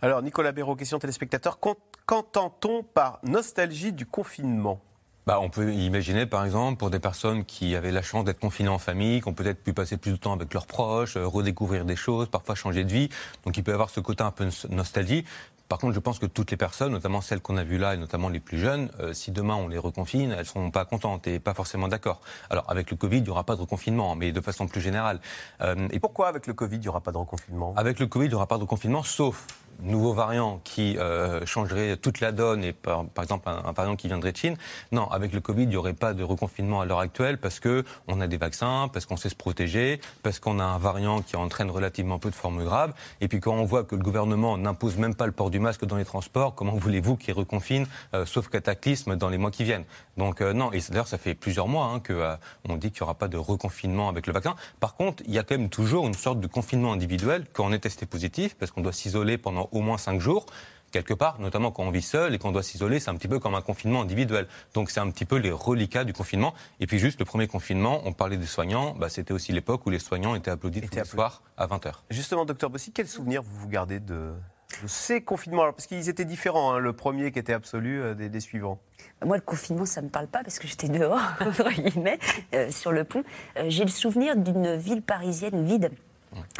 Alors, Nicolas Béraud, question téléspectateur. Qu'entend-on par nostalgie du confinement? Bah, on peut imaginer, par exemple, pour des personnes qui avaient la chance d'être confinées en famille, qui ont peut-être pu passer plus de temps avec leurs proches, euh, redécouvrir des choses, parfois changer de vie. Donc il peut y avoir ce côté un peu nostalgie. Par contre, je pense que toutes les personnes, notamment celles qu'on a vues là, et notamment les plus jeunes, euh, si demain on les reconfine, elles ne seront pas contentes et pas forcément d'accord. Alors, avec le Covid, il n'y aura pas de reconfinement, mais de façon plus générale. Euh, et pourquoi avec le Covid, il n'y aura pas de reconfinement? Avec le Covid, il n'y aura pas de reconfinement, sauf nouveau variant qui euh, changerait toute la donne, et par, exemple un, variant qui viendrait de Chine. Non, avec le Covid, il n'y aurait pas de reconfinement à l'heure actuelle parce qu'on a des vaccins, parce qu'on sait se protéger, parce qu'on a un variant qui entraîne relativement peu de formes graves. Et puis quand on voit que le gouvernement n'impose même pas le port du masque dans les transports, comment voulez-vous qu'il reconfine, euh, sauf cataclysme, dans les mois qui viennent? Donc euh, non, et d'ailleurs ça fait plusieurs mois hein, qu'on dit qu'il n'y aura pas de reconfinement avec le vaccin. Par contre, il y a quand même toujours une sorte de confinement individuel quand on est testé positif, parce qu'on doit s'isoler pendant au moins cinq jours quelque part, notamment quand on vit seul et qu'on doit s'isoler, c'est un petit peu comme un confinement individuel. Donc c'est un petit peu les reliquats du confinement. Et puis juste le premier confinement, on parlait des soignants, bah, c'était aussi l'époque où les soignants étaient applaudis tous les soirs à 20h. Justement, docteur Bossy, quel souvenir vous vous gardez de, de ces confinements? Alors, Parce qu'ils étaient différents, hein, le premier qui était absolu euh, des, des, suivants. Moi, le confinement, ça ne me parle pas parce que j'étais dehors, entre guillemets, euh, sur le pont. Euh, J'ai le souvenir d'une ville parisienne vide.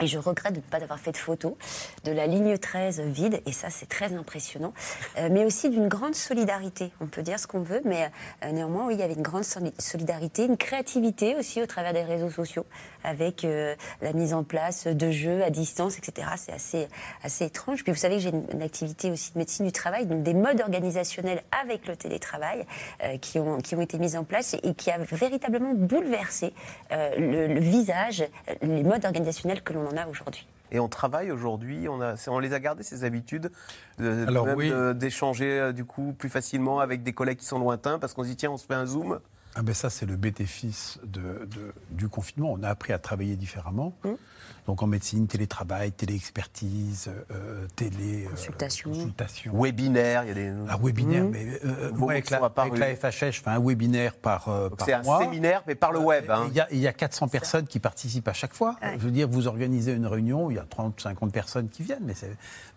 Et je regrette de ne pas avoir fait de photos de la ligne 13 vide, et ça c'est très impressionnant, euh, mais aussi d'une grande solidarité. On peut dire ce qu'on veut, mais euh, néanmoins, oui, il y avait une grande solidarité, une créativité aussi au travers des réseaux sociaux, avec euh, la mise en place de jeux à distance, etc. C'est assez, assez étrange. Puis vous savez que j'ai une, activité aussi de médecine du travail, donc des modes organisationnels avec le télétravail qui, ont, qui ont été mis en place et qui a véritablement bouleversé le, le visage, les modes organisationnels que l'on en a aujourd'hui. Et on travaille aujourd'hui, on, a, on les a gardés ces habitudes d'échanger de, oui. du coup plus facilement avec des collègues qui sont lointains parce qu'on se dit tiens on se fait un zoom. Ah ben ça c'est le bénéfice de, de, du confinement. On a appris à travailler différemment. Mmh. Donc en médecine, télétravail, téléexpertise, euh, télé consultation, euh, consultation. webinaire, il y a des un webinaire. Mmh. Mais euh, ouais, avec, la, avec la, je fais un webinaire par, euh, par C'est un mois. séminaire, mais par le web. Hein. Il, y a, il, y a, 400 personnes qui participent à chaque fois. Ouais. Je veux dire, vous organisez une réunion, il y a 30, 50 personnes qui viennent. Mais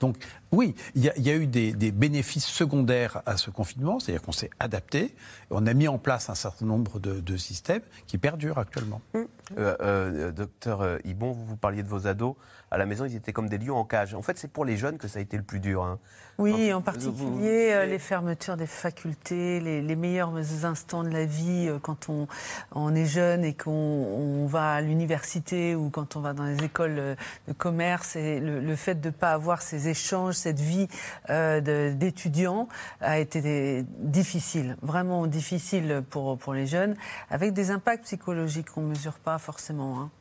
donc oui, il y, a, il y a eu des, des, bénéfices secondaires à ce confinement, c'est-à-dire qu'on s'est adapté, on a mis en place un certain nombre de, de systèmes qui perdurent actuellement. Mmh. docteur Ibon, vous, vous parliez de vos ados, à la maison, ils étaient comme des lions en cage. En fait, c'est pour les jeunes que ça a été le plus dur. Hein. Oui, en, en particulier vous... les fermetures des facultés, les, les, meilleurs instants de la vie quand on, on est jeune et qu'on va à l'université ou quand on va dans les écoles de commerce. Et le, le fait de ne pas avoir ces échanges, cette vie euh, d'étudiant a été des, difficile, vraiment difficile pour, pour les jeunes, avec des impacts psychologiques qu'on ne mesure pas forcément. Hein.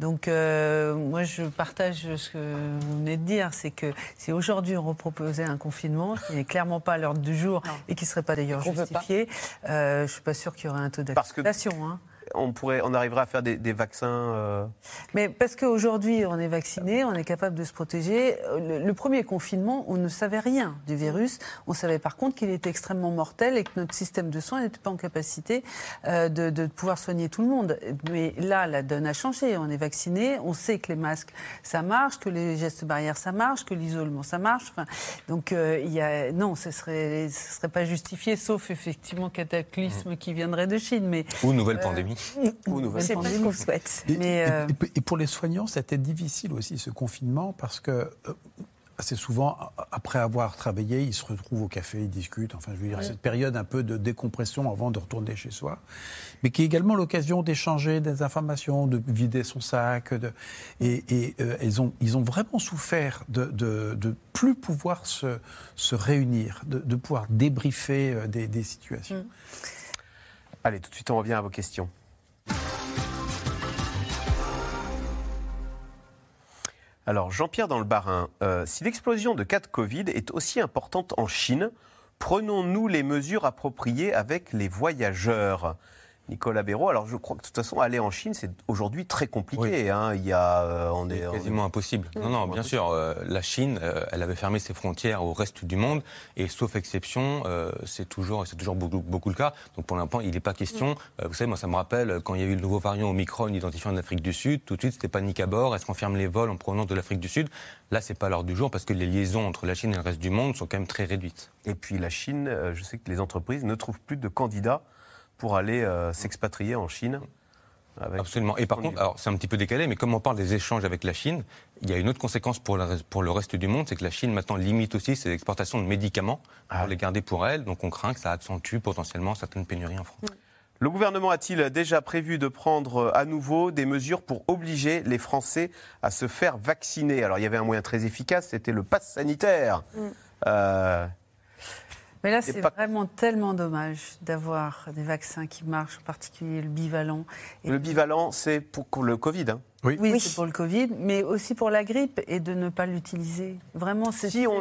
Donc, euh, moi, je partage ce que vous venez de dire, c'est que si aujourd'hui on reproposait un confinement, qui n'est clairement pas à l'ordre du jour non. et qui ne serait pas d'ailleurs justifié. Euh, je ne suis pas sûre qu'il y aurait un taux d'acceptation. Hein. On, pourrait, on arriverait à faire des, des vaccins. Euh... Mais parce qu'aujourd'hui, on est vacciné, on est capable de se protéger. Le, le, premier confinement, on ne savait rien du virus. On savait par contre qu'il était extrêmement mortel et que notre système de soins n'était pas en capacité euh, de, de, pouvoir soigner tout le monde. Mais là, la donne a changé. On est vacciné, on sait que les masques, ça marche, que les gestes barrières, ça marche, que l'isolement, ça marche. Enfin, donc, euh, il y a, non, ce serait, ce serait pas justifié, sauf effectivement cataclysme mmh. qui viendrait de Chine. Mais, Ou nouvelle pandémie. C'est pas ce qu'on souhaite. Et, Mais euh... et, pour les soignants, c'était difficile aussi ce confinement parce que euh, assez souvent, après avoir travaillé, ils se retrouvent au café, ils discutent. Enfin, je veux dire, oui. cette période un peu de décompression avant de retourner chez soi, mais qui est également l'occasion d'échanger des informations, de vider son sac. De, et, et euh, ils, ont, ils ont vraiment souffert de, de, de plus pouvoir se, se réunir, de, de pouvoir débriefer euh, des, des situations. Mmh. Allez, tout de suite, on revient à vos questions. Alors, Jean-Pierre dans le Barin, euh, si l'explosion de cas de Covid est aussi importante en Chine, prenons-nous les mesures appropriées avec les voyageurs Nicolas Béraud, alors je crois que de toute façon, aller en Chine, c'est aujourd'hui très compliqué. Oui. Hein. Il y a, euh, on est, quasiment on est... impossible. Non, non, bien sûr. Euh, la Chine, euh, elle avait fermé ses frontières au reste du monde, et sauf exception, euh, c'est toujours, c'est toujours beaucoup, beaucoup, le cas. Donc pour l'instant, il n'est pas question. vous savez, moi, ça me rappelle quand il y a eu le nouveau variant Omicron identifiant de l'Afrique du Sud. Tout de suite, c'était panique à bord. Est-ce qu'on ferme les vols en provenance de l'Afrique du Sud? Là, c'est pas l'heure du jour parce que les liaisons entre la Chine et le reste du monde sont quand même très réduites. Et puis la Chine, je sais que les entreprises ne trouvent plus de candidats pour aller euh, s'expatrier en Chine. Absolument. Et par contre, alors c'est un petit peu décalé, mais comme on parle des échanges avec la Chine, il y a une autre conséquence pour, la, pour le reste du monde, c'est que la Chine maintenant limite aussi ses exportations de médicaments ah. pour les garder pour elle. Donc on craint que ça accentue potentiellement certaines pénuries en France. Le gouvernement a-t-il déjà prévu de prendre à nouveau des mesures pour obliger les Français à se faire vacciner? Alors il y avait un moyen très efficace, c'était le pass sanitaire. Mm. Euh, Mais là, C'est pas- vraiment tellement dommage d'avoir des vaccins qui marchent, en particulier le bivalent. Et le bivalent, c'est pour le Covid. hein. Oui, c'est pour le Covid, mais aussi pour la grippe et de ne pas l'utiliser. Vraiment, c'est Si on-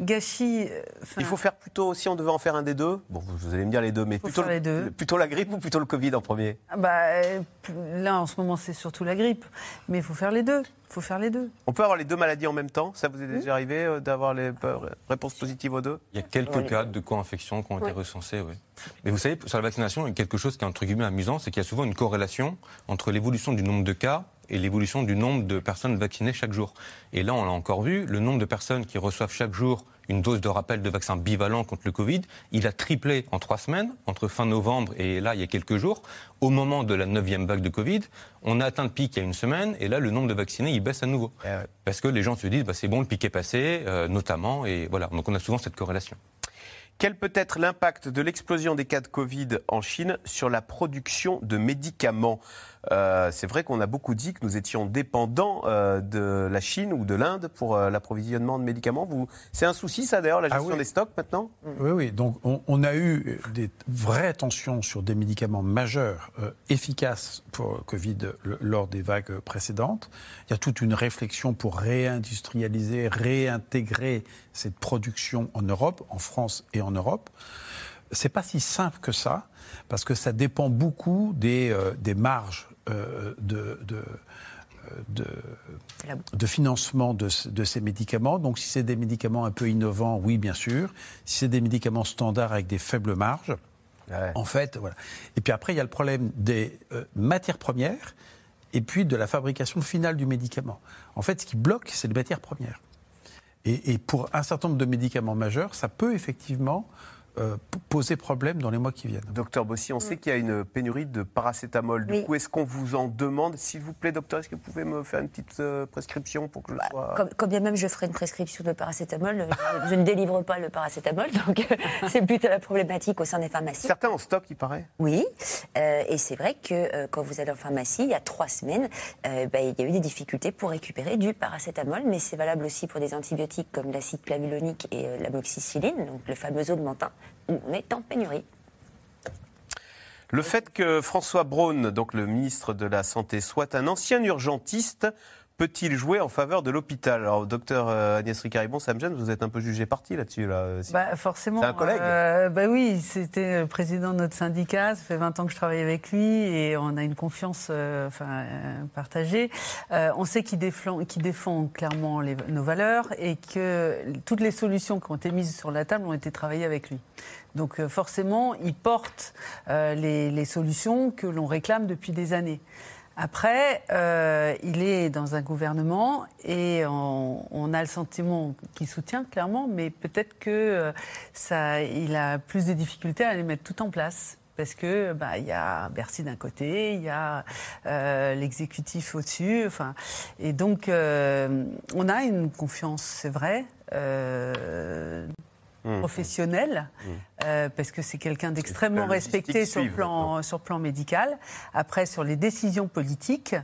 gâchis. euh, enfin, Il faut faire plutôt, si on devait en faire un des deux, bon, vous allez me dire les deux, mais plutôt, faire les deux. le- plutôt la grippe ou plutôt le Covid en premier? Ah bah, euh, là, en ce moment, c'est surtout la grippe. Mais il faut faire les deux. Il faut faire les deux. On peut avoir les deux maladies en même temps? Ça vous est déjà arrivé euh, d'avoir les euh, réponses positives aux deux? Il y a quelques cas de co-infections qui ont été recensés, oui. Mais vous savez, sur la vaccination, il y a quelque chose qui est entre guillemets amusant, c'est qu'il y a souvent une corrélation entre l'évolution du nombre de cas et l'évolution du nombre de personnes vaccinées chaque jour. Et là, on l'a encore vu, le nombre de personnes qui reçoivent chaque jour une dose de rappel de vaccin bivalent contre le Covid, il a triplé en trois semaines, entre fin novembre et là, il y a quelques jours. Au moment de la neuvième vague de Covid, on a atteint le pic il y a une semaine, et là, le nombre de vaccinés, il baisse à nouveau. Parce que les gens se disent, bah, c'est bon, le pic est passé, euh, notamment, et voilà. Donc on a souvent cette corrélation. Quel peut être l'impact de l'explosion des cas de Covid en Chine sur la production de médicaments? Euh, C'est vrai qu'on a beaucoup dit que nous étions dépendants euh, de la Chine ou de l'Inde pour euh, l'approvisionnement de médicaments. Vous... C'est un souci, ça d'ailleurs, la Ah gestion oui. des stocks maintenant? Oui, oui. Donc, on, on a eu des vraies tensions sur des médicaments majeurs euh, efficaces pour Covid le- lors des vagues précédentes. Il y a toute une réflexion pour réindustrialiser, réintégrer cette production en Europe, en France et en Europe. C'est pas si simple que ça, parce que ça dépend beaucoup des, euh, des marges euh, de, de, de, de financement de, de ces médicaments. Donc, si c'est des médicaments un peu innovants, oui, bien sûr. Si c'est des médicaments standards avec des faibles marges, en fait, voilà. Et puis après, il y a le problème des euh, matières premières et puis de la fabrication finale du médicament. En fait, ce qui bloque, c'est les matières premières. Et, et pour un certain nombre de médicaments majeurs, ça peut effectivement euh, poser problème dans les mois qui viennent. Docteur Bossy, on sait qu'il y a une pénurie de paracétamol. Du Oui. coup, est-ce qu'on vous en demande S'il vous plaît, docteur, est-ce que vous pouvez me faire une petite euh, prescription pour que je sois... Comme, quand bien même je ferai une prescription de paracétamol, euh, je, je ne délivre pas le paracétamol, donc c'est plutôt la problématique au sein des pharmacies. Certains en stock, il paraît Oui, euh, et c'est vrai que euh, quand vous allez en pharmacie, il y a trois semaines, euh, bah, il y a eu des difficultés pour récupérer du paracétamol, mais c'est valable aussi pour des antibiotiques comme l'acide clavulonique et euh, l'amoxicilline, donc le fameux augmentin, est en pénurie. Le fait que François Braun, donc le ministre de la Santé, soit un ancien urgentiste, peut-il jouer en faveur de l'hôpital? Alors, docteur euh, Agnès Ricaribon, ça me gêne, vous êtes un peu jugé parti là-dessus. Là. Si- Bah, forcément. C'est un collègue Euh, bah oui, c'était le président de notre syndicat. Ça fait 20 ans que je travaille avec lui et on a une confiance euh, enfin, euh, partagée. Euh, on sait qu'il défend, qu'il défend clairement les- nos valeurs et que toutes les solutions qui ont été mises sur la table ont été travaillées avec lui. Donc euh, forcément, il porte euh, les, les solutions que l'on réclame depuis des années. Après, euh, il est dans un gouvernement et on, on a le sentiment qu'il soutient clairement, mais peut-être que euh, ça, il a plus de difficultés à les mettre tout en place. Parce que bah, il y a Bercy d'un côté, il y a euh, l'exécutif au-dessus, enfin, et donc euh, on a une confiance, c'est vrai, euh, Mmh. professionnelle, euh, parce que c'est quelqu'un d'extrêmement respecté sur le plan, sur le plan médical. Après, sur les décisions politiques,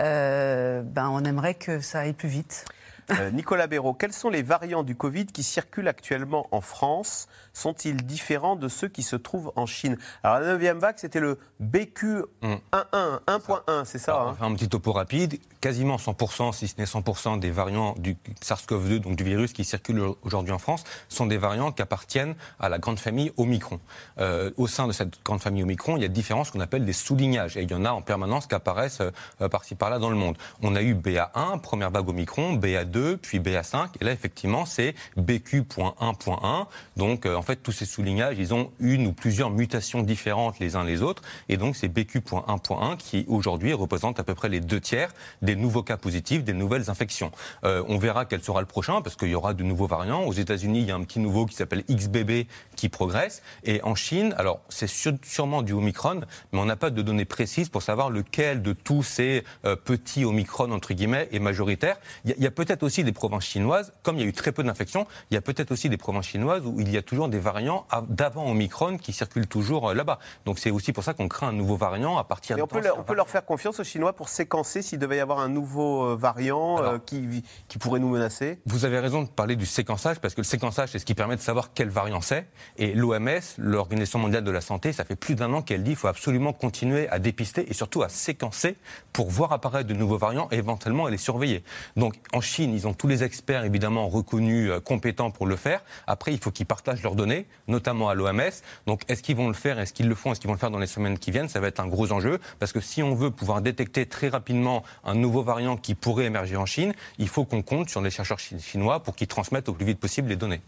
euh, ben, on aimerait que ça aille plus vite. Euh, Nicolas Béraud, quels sont les variants du Covid qui circulent actuellement en France? Sont-ils différents de ceux qui se trouvent en Chine? Alors, la 9 vague, c'était le BQ11, 1.1, c'est ça hein? un petit topo rapide. Quasiment 100%, si ce n'est 100% des variants du SARS-CoV-2, donc du virus qui circule aujourd'hui en France, sont des variants qui appartiennent à la grande famille Omicron. Euh, au sein de cette grande famille Omicron, il y a différents ce qu'on appelle des sous-lignages. Et il y en a en permanence qui apparaissent euh, par-ci par-là dans le monde. On a eu BA1, première vague Omicron, BA2, puis BA5. Et là, effectivement, c'est BQ.1.1. Donc, euh, en fait, tous ces sous-lignages, ils ont une ou plusieurs mutations différentes les uns les autres. Et donc, c'est BQ.1.1 qui, aujourd'hui, représente à peu près les deux tiers des nouveaux cas positifs, des nouvelles infections. Euh, on verra quel sera le prochain, parce qu'il y aura de nouveaux variants. Aux États-Unis, il y a un petit nouveau qui s'appelle XBB qui progresse. Et en Chine, alors, c'est sûr- sûrement du Omicron, mais on n'a pas de données précises pour savoir lequel de tous ces euh, petits Omicron, entre guillemets, est majoritaire. Il y a, a peut-être aussi des provinces chinoises, comme il y a eu très peu d'infections, il y a peut-être aussi des provinces chinoises où il y a toujours des variants d'avant Omicron qui circulent toujours euh, là-bas. Donc c'est aussi pour ça qu'on crée un nouveau variant à partir de. On, peut, leur, on peut leur faire confiance aux Chinois pour séquencer s'il devait y avoir un nouveau euh, variant euh, qui, qui pourrait nous menacer? Vous avez raison de parler du séquençage parce que le séquençage, c'est ce qui permet de savoir quel variant c'est. Et l'OMS, l'Organisation mondiale de la santé, ça fait plus d'un an qu'elle dit qu'il faut absolument continuer à dépister et surtout à séquencer pour voir apparaître de nouveaux variants et éventuellement les surveiller. Donc en Chine, ils ont tous les experts évidemment reconnus euh, compétents pour le faire. Après, il faut qu'ils partagent leurs données, notamment à l'OMS. Donc est-ce qu'ils vont le faire? Est-ce qu'ils le font? Est-ce qu'ils vont le faire dans les semaines qui viennent? Ça va être un gros enjeu parce que si on veut pouvoir détecter très rapidement un nouveau variant qui pourrait émerger en Chine, il faut qu'on compte sur les chercheurs chinois pour qu'ils transmettent au plus vite possible les données.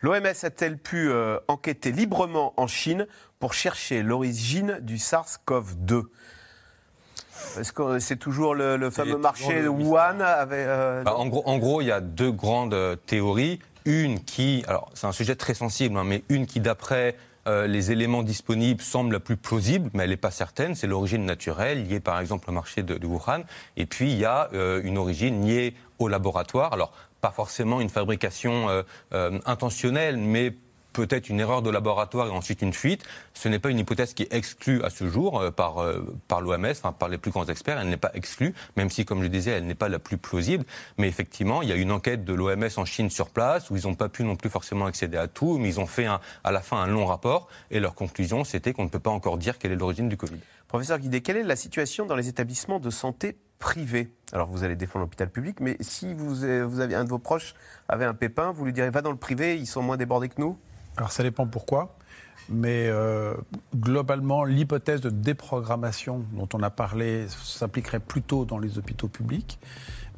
L'OMS a-t-elle pu euh, enquêter librement en Chine pour chercher l'origine du SARS-CoV-2 est-ce que c'est toujours le, fameux marché de Wuhan euh, bah, en, gros, en gros, il y a deux grandes euh, théories. Une qui, alors c'est un sujet très sensible, hein, mais une qui, d'après les éléments disponibles semble la plus plausible, mais elle n'est pas certaine. C'est l'origine naturelle, liée par exemple au marché de, Wuhan. Et puis il y a une origine liée au laboratoire. Alors pas forcément une fabrication euh, euh, intentionnelle, mais peut-être une erreur de laboratoire et ensuite une fuite. Ce n'est pas une hypothèse qui est exclue à ce jour euh, par, par l'OMS, par les plus grands experts. Elle n'est pas exclue, même si, comme je disais, elle n'est pas la plus plausible. Mais effectivement, il y a une enquête de l'OMS en Chine sur place où ils n'ont pas pu non plus forcément accéder à tout, mais ils ont fait à la fin un long rapport et leur conclusion, c'était qu'on ne peut pas encore dire quelle est l'origine du Covid. Professeur Guidé, quelle est la situation dans les établissements de santé privé. Alors vous allez défendre l'hôpital public, mais si vous, vous avez un de vos proches avait un pépin, vous lui direz va dans le privé, ils sont moins débordés que nous Alors ça dépend pourquoi. Mais euh, globalement, l'hypothèse de déprogrammation dont on a parlé s'appliquerait plutôt dans les hôpitaux publics.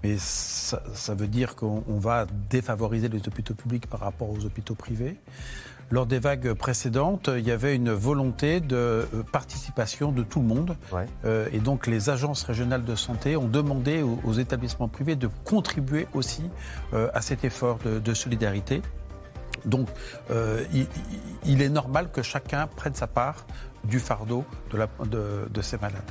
Mais ça veut dire qu'on va défavoriser les hôpitaux publics par rapport aux hôpitaux privés. Lors des vagues précédentes, il y avait une volonté de euh, participation de tout le monde. Euh, et donc les agences régionales de santé ont demandé aux, établissements privés de contribuer aussi euh, à cet effort de, solidarité. Donc il, est normal que chacun prenne sa part du fardeau de ces malades.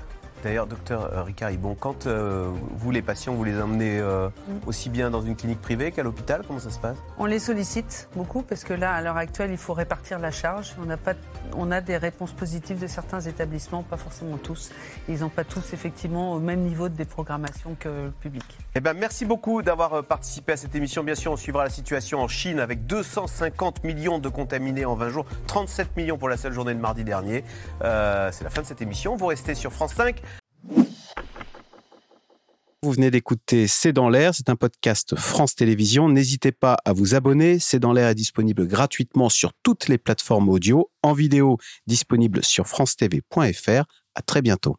D'ailleurs, docteur euh, Ricard bon, quand euh, vous, les patients, vous les emmenez euh, mm. aussi bien dans une clinique privée qu'à l'hôpital Comment ça se passe? On les sollicite beaucoup parce que là, à l'heure actuelle, il faut répartir la charge. On a, pas, on a des réponses positives de certains établissements, pas forcément tous. Ils n'ont pas tous, effectivement, au même niveau de déprogrammation que le public. Eh ben, merci beaucoup d'avoir participé à cette émission. Bien sûr, on suivra la situation en Chine avec 250 millions de contaminés en 20 jours, 37 millions pour la seule journée de mardi dernier. C'est la fin de cette émission. Vous restez sur France 5. Vous venez d'écouter C'est dans l'air, c'est un podcast France Télévisions. N'hésitez pas à vous abonner. C'est dans l'air est disponible gratuitement sur toutes les plateformes audio, en vidéo disponible sur francetv.fr. À très bientôt.